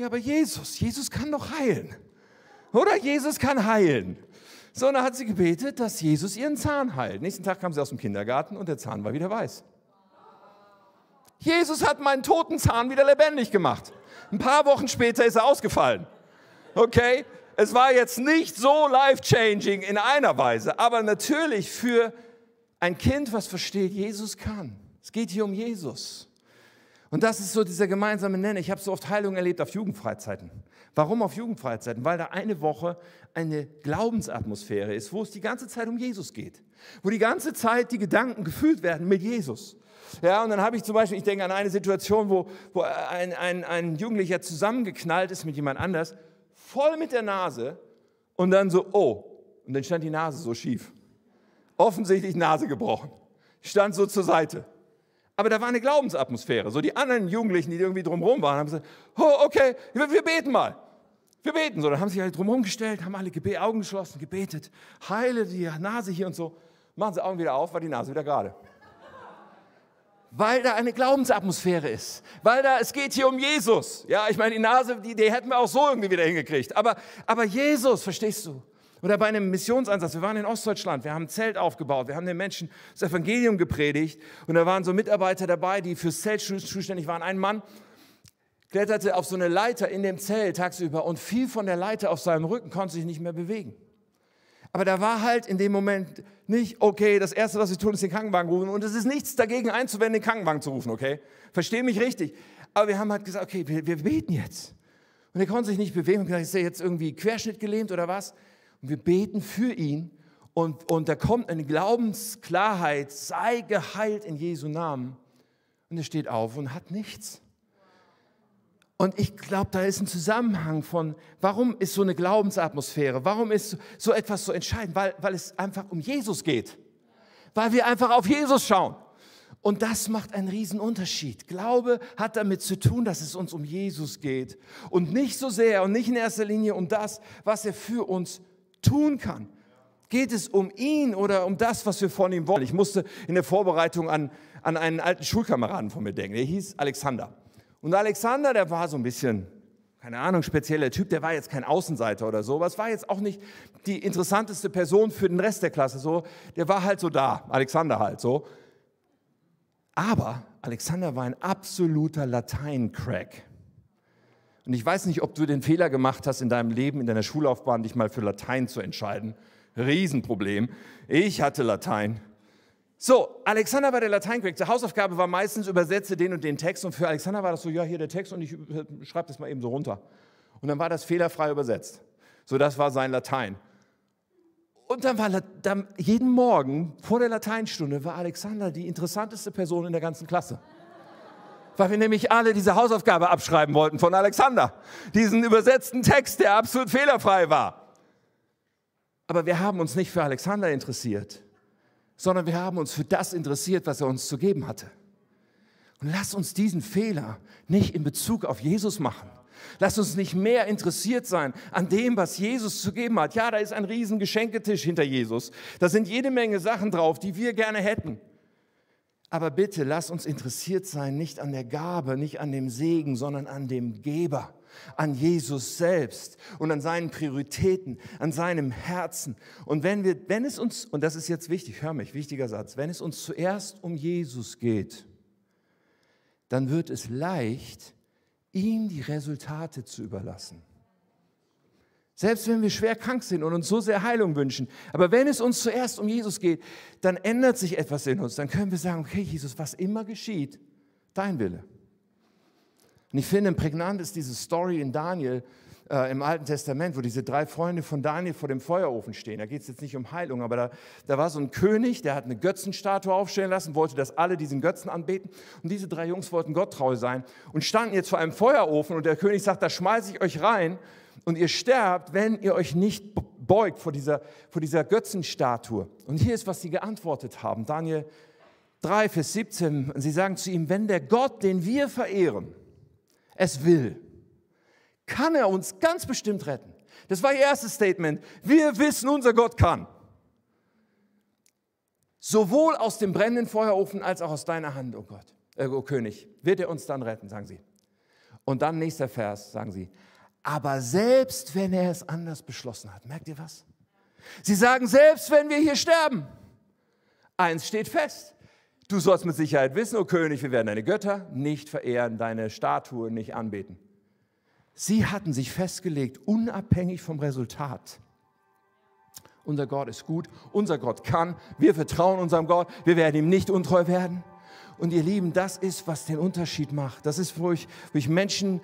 ja, aber Jesus, Jesus kann doch heilen. Oder Jesus kann heilen. So, und dann hat sie gebetet, dass Jesus ihren Zahn heilt. Nächsten Tag kam sie aus dem Kindergarten und der Zahn war wieder weiß. Jesus hat meinen toten Zahn wieder lebendig gemacht. Ein paar Wochen später ist er ausgefallen. Okay? Es war jetzt nicht so life-changing in einer Weise, aber natürlich für ein Kind, was versteht, Jesus kann. Es geht hier um Jesus. Und das ist so dieser gemeinsame Nenner. Ich habe so oft Heilung erlebt auf Jugendfreizeiten. Warum auf Jugendfreizeiten? Weil da eine Woche eine Glaubensatmosphäre ist, wo es die ganze Zeit um Jesus geht. Wo die ganze Zeit die Gedanken gefühlt werden mit Jesus. Ja, und dann habe ich zum Beispiel, ich denke an eine Situation, wo, wo ein, ein, ein Jugendlicher zusammengeknallt ist mit jemand anders voll mit der Nase und dann so, oh, und dann stand die Nase so schief. Offensichtlich Nase gebrochen. Stand so zur Seite. Aber da war eine Glaubensatmosphäre. So die anderen Jugendlichen, die irgendwie drumherum waren, haben gesagt, oh, okay, wir, wir beten mal. Wir beten. So, dann haben sich alle drumherum gestellt, haben alle Augen geschlossen, gebetet. Heile die Nase hier und so. Machen sie Augen wieder auf, war die Nase wieder gerade weil da eine Glaubensatmosphäre ist, weil da, es geht hier um Jesus. Ja, ich meine, die Nase, die, die hätten wir auch so irgendwie wieder hingekriegt. Aber, aber Jesus, verstehst du? Oder bei einem Missionsansatz, wir waren in Ostdeutschland, wir haben ein Zelt aufgebaut, wir haben den Menschen das Evangelium gepredigt und da waren so Mitarbeiter dabei, die fürs Zelt zuständig waren. Ein Mann, kletterte auf so eine Leiter in dem Zelt tagsüber und fiel von der Leiter auf seinem Rücken, konnte sich nicht mehr bewegen. Aber da war halt in dem Moment nicht, okay, das Erste, was wir tun, ist den Krankenwagen rufen. Und es ist nichts dagegen einzuwenden, den Krankenwagen zu rufen, okay? Verstehe mich richtig. Aber wir haben halt gesagt, okay, wir, wir beten jetzt. Und er konnte sich nicht bewegen und gesagt, ist er jetzt irgendwie Querschnitt gelähmt oder was? Und wir beten für ihn und, und da kommt eine Glaubensklarheit, sei geheilt in Jesu Namen. Und er steht auf und hat nichts. Und ich glaube, da ist ein Zusammenhang von, warum ist so eine Glaubensatmosphäre, warum ist so etwas so entscheidend? Weil, weil es einfach um Jesus geht. Weil wir einfach auf Jesus schauen. Und das macht einen riesen Unterschied. Glaube hat damit zu tun, dass es uns um Jesus geht. Und nicht so sehr und nicht in erster Linie um das, was er für uns tun kann. Geht es um ihn oder um das, was wir von ihm wollen? Ich musste in der Vorbereitung an, an einen alten Schulkameraden von mir denken. Der hieß Alexander. Und Alexander, der war so ein bisschen, keine Ahnung, spezieller Typ. Der war jetzt kein Außenseiter oder so. Aber es war jetzt auch nicht die interessanteste Person für den Rest der Klasse. So, der war halt so da. Alexander halt so. Aber Alexander war ein absoluter Latein-Crack. Und ich weiß nicht, ob du den Fehler gemacht hast in deinem Leben, in deiner Schullaufbahn, dich mal für Latein zu entscheiden. Riesenproblem. Ich hatte Latein. So, Alexander war der Latein-Crack. Die Hausaufgabe war meistens, übersetze den und den Text. Und für Alexander war das so, ja, hier der Text und ich schreibe das mal eben so runter. Und dann war das fehlerfrei übersetzt. So, das war sein Latein. Und dann war dann jeden Morgen vor der Lateinstunde war Alexander die interessanteste Person in der ganzen Klasse. Weil wir nämlich alle diese Hausaufgabe abschreiben wollten von Alexander. Diesen übersetzten Text, der absolut fehlerfrei war. Aber wir haben uns nicht für Alexander interessiert, sondern wir haben uns für das interessiert, was er uns zu geben hatte. Und lass uns diesen Fehler nicht in Bezug auf Jesus machen. Lass uns nicht mehr interessiert sein an dem, was Jesus zu geben hat. Ja, da ist ein riesen Geschenketisch hinter Jesus. Da sind jede Menge Sachen drauf, die wir gerne hätten. Aber bitte lass uns interessiert sein, nicht an der Gabe, nicht an dem Segen, sondern an dem Geber an Jesus selbst und an seinen Prioritäten, an seinem Herzen. Und wenn wir, wenn es uns, und das ist jetzt wichtig, hör mich, wichtiger Satz, wenn es uns zuerst um Jesus geht, dann wird es leicht, ihm die Resultate zu überlassen. Selbst wenn wir schwer krank sind und uns so sehr Heilung wünschen. Aber wenn es uns zuerst um Jesus geht, dann ändert sich etwas in uns. Dann können wir sagen, okay, Jesus, was immer geschieht, dein Wille. Und ich finde, prägnant ist diese Story in Daniel äh, im Alten Testament, wo diese drei Freunde von Daniel vor dem Feuerofen stehen. Da geht es jetzt nicht um Heilung, aber da, da war so ein König, der hat eine Götzenstatue aufstellen lassen, wollte, dass alle diesen Götzen anbeten. Und diese drei Jungs wollten Gott treu sein und standen jetzt vor einem Feuerofen und der König sagt, da schmeiße ich euch rein und ihr sterbt, wenn ihr euch nicht beugt vor dieser, vor dieser Götzenstatue. Und hier ist, was sie geantwortet haben. Daniel 3, Vers 17. Und sie sagen zu ihm, wenn der Gott, den wir verehren, es will, kann er uns ganz bestimmt retten. Das war ihr erstes Statement. Wir wissen, unser Gott kann. Sowohl aus dem brennenden Feuerofen als auch aus deiner Hand, oh Gott, äh, oh König, wird er uns dann retten, sagen sie. Und dann nächster Vers, sagen sie. Aber selbst wenn er es anders beschlossen hat, merkt ihr was? Sie sagen, selbst wenn wir hier sterben, eins steht fest, Du sollst mit Sicherheit wissen, o oh König, wir werden deine Götter nicht verehren, deine Statue nicht anbeten. Sie hatten sich festgelegt, unabhängig vom Resultat. Unser Gott ist gut, unser Gott kann, wir vertrauen unserem Gott, wir werden ihm nicht untreu werden. Und ihr Lieben, das ist, was den Unterschied macht. Das ist, wo ich, wo ich Menschen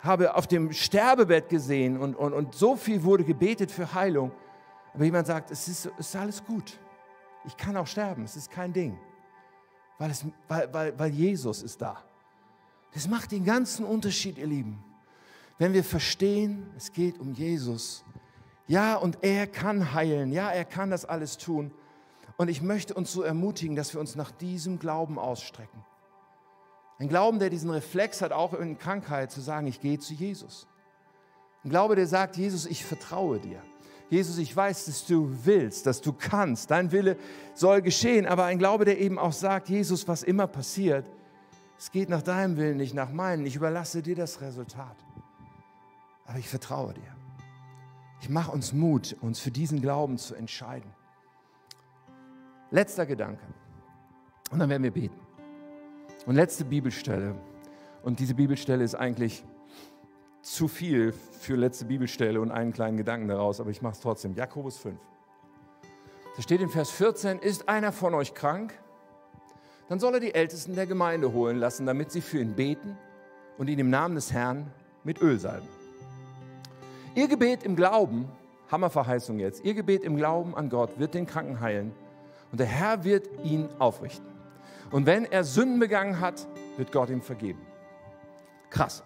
habe auf dem Sterbebett gesehen und, und, und so viel wurde gebetet für Heilung. Aber jemand sagt, es ist, es ist alles gut. Ich kann auch sterben, es ist kein Ding weil, es, weil, weil, weil Jesus ist da. Das macht den ganzen Unterschied, ihr Lieben. Wenn wir verstehen, es geht um Jesus. Ja, und er kann heilen. Ja, er kann das alles tun. Und ich möchte uns so ermutigen, dass wir uns nach diesem Glauben ausstrecken. Ein Glauben, der diesen Reflex hat, auch in Krankheit, zu sagen, ich gehe zu Jesus. Ein Glaube, der sagt, Jesus, ich vertraue dir. Jesus, ich weiß, dass du willst, dass du kannst, dein Wille soll geschehen, aber ein Glaube, der eben auch sagt, Jesus, was immer passiert, es geht nach deinem Willen, nicht nach meinem, ich überlasse dir das Resultat. Aber ich vertraue dir. Ich mache uns Mut, uns für diesen Glauben zu entscheiden. Letzter Gedanke. Und dann werden wir beten. Und letzte Bibelstelle. Und diese Bibelstelle ist eigentlich zu viel für letzte Bibelstelle und einen kleinen Gedanken daraus, aber ich mache es trotzdem. Jakobus 5. Da steht in Vers 14, ist einer von euch krank? Dann soll er die Ältesten der Gemeinde holen lassen, damit sie für ihn beten und ihn im Namen des Herrn mit Öl salben. Ihr Gebet im Glauben, Hammerverheißung jetzt, ihr Gebet im Glauben an Gott wird den Kranken heilen und der Herr wird ihn aufrichten. Und wenn er Sünden begangen hat, wird Gott ihm vergeben. Krass.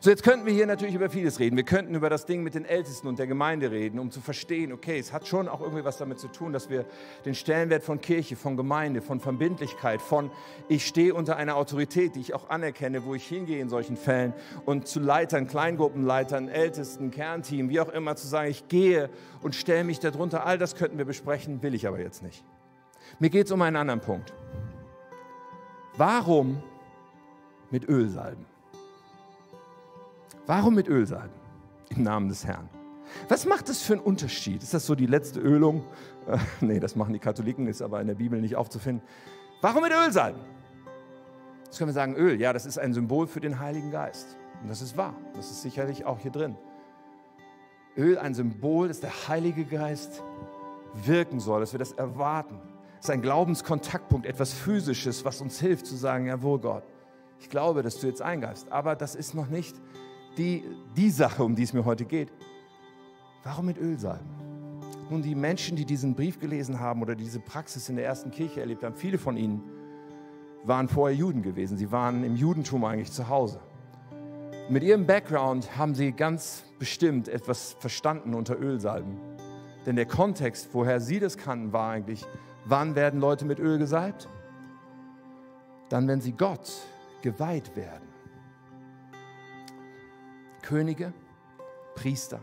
So, jetzt könnten wir hier natürlich über vieles reden. Wir könnten über das Ding mit den Ältesten und der Gemeinde reden, um zu verstehen, okay, es hat schon auch irgendwie was damit zu tun, dass wir den Stellenwert von Kirche, von Gemeinde, von Verbindlichkeit, von ich stehe unter einer Autorität, die ich auch anerkenne, wo ich hingehe in solchen Fällen und zu Leitern, Kleingruppenleitern, Ältesten, Kernteam, wie auch immer, zu sagen, ich gehe und stelle mich darunter. All das könnten wir besprechen, will ich aber jetzt nicht. Mir geht es um einen anderen Punkt. Warum mit Öl salben? Warum mit Öl salben? Im Namen des Herrn. Was macht das für einen Unterschied? Ist das so die letzte Ölung? Äh, nee, das machen die Katholiken, ist aber in der Bibel nicht aufzufinden. Warum mit Öl salben? Jetzt können wir sagen, Öl, ja, das ist ein Symbol für den Heiligen Geist. Und das ist wahr. Das ist sicherlich auch hier drin. Öl, ein Symbol, dass der Heilige Geist wirken soll, dass wir das erwarten. Ist ein Glaubenskontaktpunkt, etwas Physisches, was uns hilft zu sagen, jawohl Gott, ich glaube, dass du jetzt eingreifst. Aber das ist noch nicht die, die Sache, um die es mir heute geht. Warum mit Öl salben? Nun, die Menschen, die diesen Brief gelesen haben oder diese Praxis in der ersten Kirche erlebt haben, viele von ihnen waren vorher Juden gewesen. Sie waren im Judentum eigentlich zu Hause. mit ihrem Background haben sie ganz bestimmt etwas verstanden unter Ölsalben. Denn der Kontext, woher sie das kannten, war eigentlich, wann werden Leute mit Öl gesalbt? Dann, wenn sie Gott geweiht werden. Könige, Priester.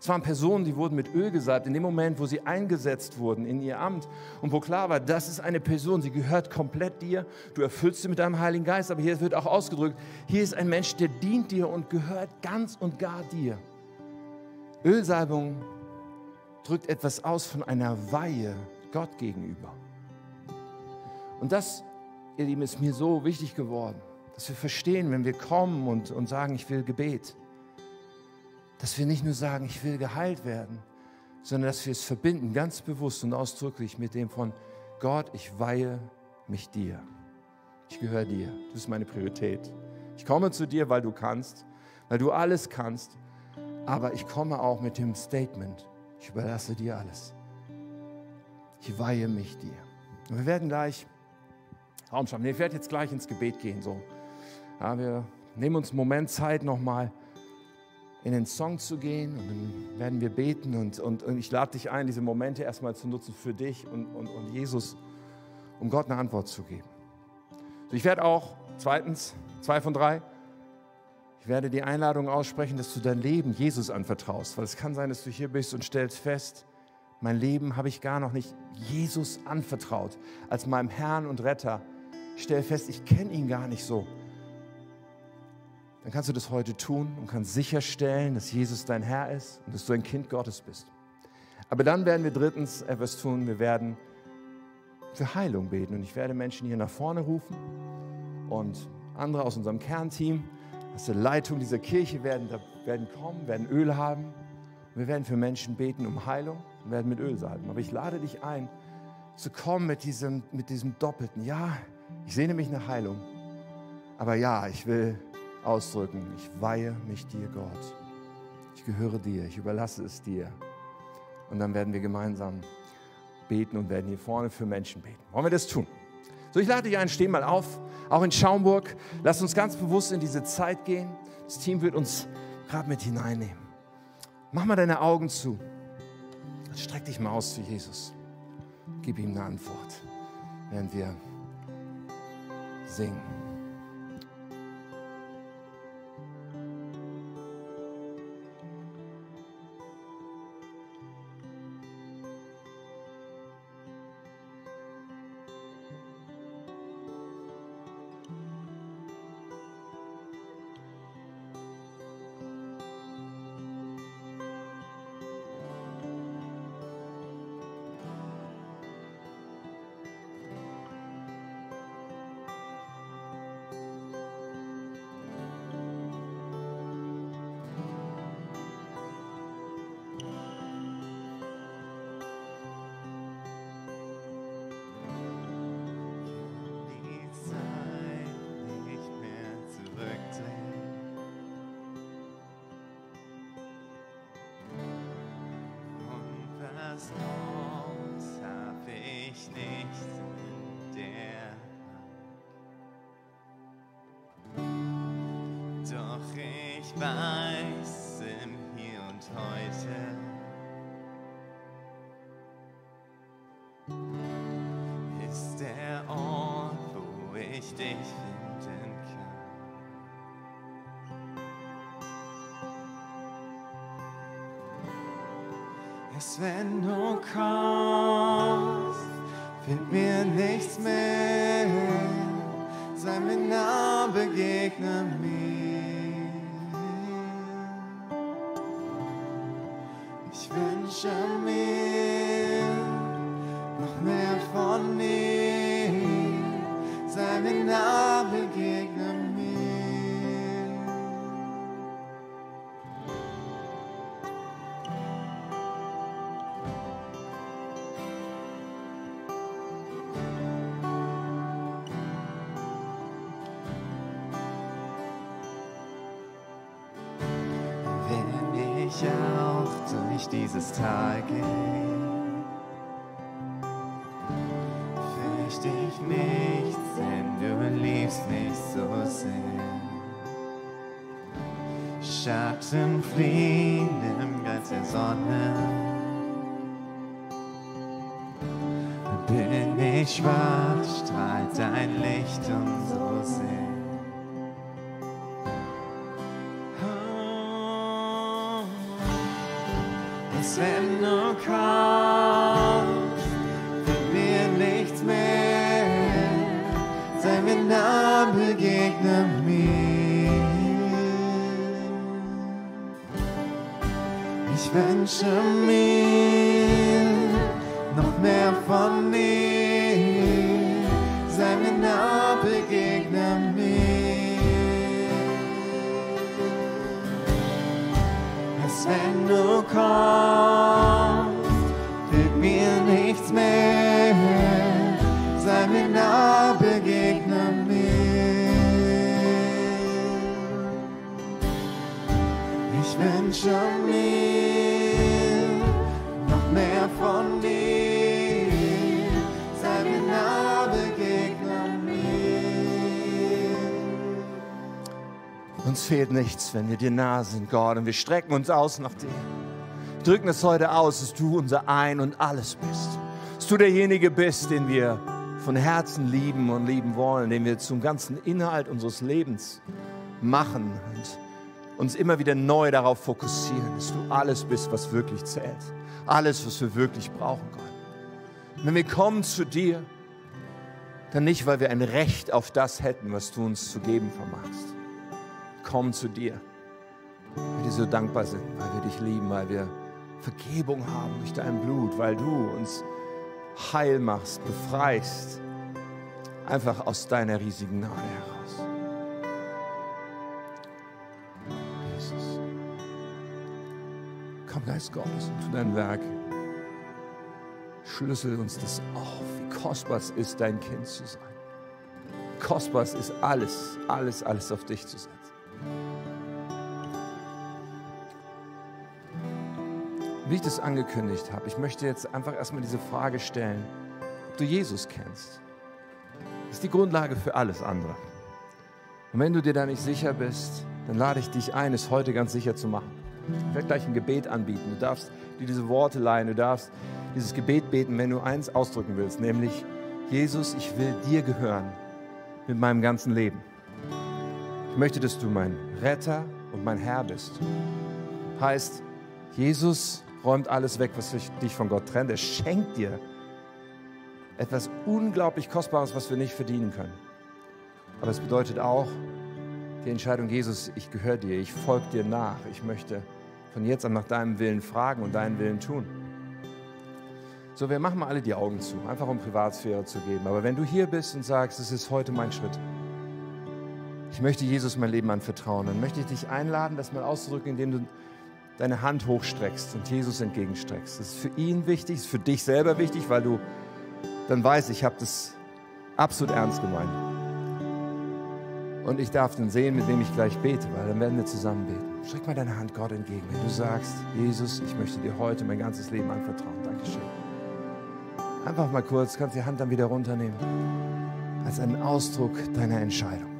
Es waren Personen, die wurden mit Öl gesalbt in dem Moment, wo sie eingesetzt wurden in ihr Amt und wo klar war, das ist eine Person, sie gehört komplett dir, du erfüllst sie mit deinem Heiligen Geist, aber hier wird auch ausgedrückt, hier ist ein Mensch, der dient dir und gehört ganz und gar dir. Ölsalbung drückt etwas aus von einer Weihe Gott gegenüber. Und das, ihr Lieben, ist mir so wichtig geworden, dass wir verstehen, wenn wir kommen und, und sagen, ich will Gebet, dass wir nicht nur sagen, ich will geheilt werden, sondern dass wir es verbinden, ganz bewusst und ausdrücklich mit dem von Gott, ich weihe mich dir. Ich gehöre dir. Du bist meine Priorität. Ich komme zu dir, weil du kannst, weil du alles kannst. Aber ich komme auch mit dem Statement, ich überlasse dir alles. Ich weihe mich dir. Und wir werden gleich Raum schaffen. Ich werde jetzt gleich ins Gebet gehen. So. Ja, wir nehmen uns einen Moment Zeit nochmal in den Song zu gehen und dann werden wir beten und, und, und ich lade dich ein, diese Momente erstmal zu nutzen für dich und, und, und Jesus, um Gott eine Antwort zu geben. So, ich werde auch, zweitens, zwei von drei, ich werde die Einladung aussprechen, dass du dein Leben Jesus anvertraust, weil es kann sein, dass du hier bist und stellst fest, mein Leben habe ich gar noch nicht Jesus anvertraut, als meinem Herrn und Retter. Ich stelle fest, ich kenne ihn gar nicht so dann kannst du das heute tun und kannst sicherstellen, dass Jesus dein Herr ist und dass du ein Kind Gottes bist. Aber dann werden wir drittens etwas tun, wir werden für Heilung beten und ich werde Menschen hier nach vorne rufen und andere aus unserem Kernteam, aus der Leitung dieser Kirche werden, werden kommen, werden Öl haben. Wir werden für Menschen beten um Heilung und werden mit Öl salben. Aber ich lade dich ein, zu kommen mit diesem, mit diesem Doppelten. Ja, ich sehne mich nach Heilung. Aber ja, ich will ausdrücken, ich weihe mich dir, Gott. Ich gehöre dir, ich überlasse es dir. Und dann werden wir gemeinsam beten und werden hier vorne für Menschen beten. Wollen wir das tun? So, ich lade dich ein, steh mal auf, auch in Schaumburg. Lass uns ganz bewusst in diese Zeit gehen. Das Team wird uns gerade mit hineinnehmen. Mach mal deine Augen zu. Streck dich mal aus zu Jesus. Gib ihm eine Antwort, während wir singen. Das Haus hab ich nicht in der Hand. Doch ich weiß Erst wenn du kommst, fehlt mir nichts mehr. Sei mir nah, begegne mir. Ich nichts, denn du liebst mich so sehr. Schatten fliehen im Glanz der Sonne. Bin ich schwach, strahlt dein Licht umso sehr. Ich wünsche dir nah sind, Gott, und wir strecken uns aus nach dir. Drücken es heute aus, dass du unser Ein und Alles bist. Dass du derjenige bist, den wir von Herzen lieben und lieben wollen, den wir zum ganzen Inhalt unseres Lebens machen und uns immer wieder neu darauf fokussieren, dass du alles bist, was wirklich zählt. Alles, was wir wirklich brauchen, Gott. Wenn wir kommen zu dir, dann nicht, weil wir ein Recht auf das hätten, was du uns zu geben vermagst. Kommen zu dir, wir dir so dankbar sind, weil wir dich lieben, weil wir Vergebung haben durch dein Blut, weil du uns heil machst, befreist, einfach aus deiner riesigen Gnade heraus. Jesus. Komm, Geist Gottes, und tu dein Werk. Schlüssel uns das auf, wie kostbar es ist, dein Kind zu sein. Kostbar es ist alles, alles, alles auf dich zu setzen. Wie ich das angekündigt habe, ich möchte jetzt einfach erstmal diese Frage stellen, ob du Jesus kennst. Das ist die Grundlage für alles andere. Und wenn du dir da nicht sicher bist, dann lade ich dich ein, es heute ganz sicher zu machen. Ich werde gleich ein Gebet anbieten. Du darfst dir diese Worte leihen, du darfst dieses Gebet beten, wenn du eins ausdrücken willst, nämlich, Jesus, ich will dir gehören mit meinem ganzen Leben. Ich möchte, dass du mein Retter und mein Herr bist. Heißt, Jesus räumt alles weg, was dich von Gott trennt. Er schenkt dir etwas unglaublich Kostbares, was wir nicht verdienen können. Aber es bedeutet auch die Entscheidung, Jesus, ich gehöre dir, ich folge dir nach. Ich möchte von jetzt an nach deinem Willen fragen und deinen Willen tun. So, wir machen mal alle die Augen zu, einfach um Privatsphäre zu geben. Aber wenn du hier bist und sagst, es ist heute mein Schritt, ich möchte Jesus mein Leben anvertrauen, dann möchte ich dich einladen, das mal auszudrücken, indem du deine Hand hochstreckst und Jesus entgegenstreckst. Das ist für ihn wichtig, ist für dich selber wichtig, weil du dann weißt, ich habe das absolut ernst gemeint. Und ich darf dann sehen, mit wem ich gleich bete, weil dann werden wir zusammen beten. Streck mal deine Hand Gott entgegen, wenn du sagst, Jesus, ich möchte dir heute mein ganzes Leben anvertrauen. Dankeschön. Einfach mal kurz, kannst die Hand dann wieder runternehmen. Als einen Ausdruck deiner Entscheidung.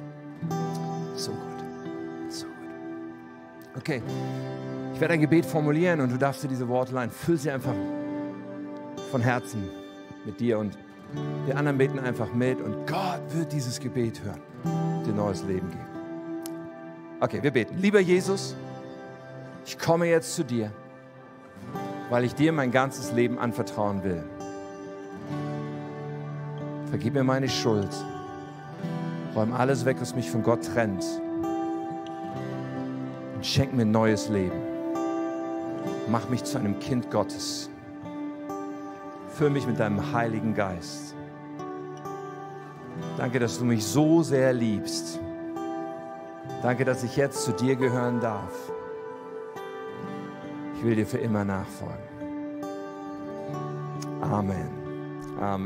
So gut. So gut. Okay. Ich werde ein Gebet formulieren und du darfst dir diese Worte leihen. Füll sie einfach von Herzen mit dir und die anderen beten einfach mit und Gott wird dieses Gebet hören, dir neues Leben geben. Okay, wir beten. Lieber Jesus, ich komme jetzt zu dir, weil ich dir mein ganzes Leben anvertrauen will. Vergib mir meine Schuld. Räum alles weg, was mich von Gott trennt. Und schenk mir neues Leben. Mach mich zu einem Kind Gottes. Füll mich mit deinem Heiligen Geist. Danke, dass du mich so sehr liebst. Danke, dass ich jetzt zu dir gehören darf. Ich will dir für immer nachfolgen. Amen. Amen.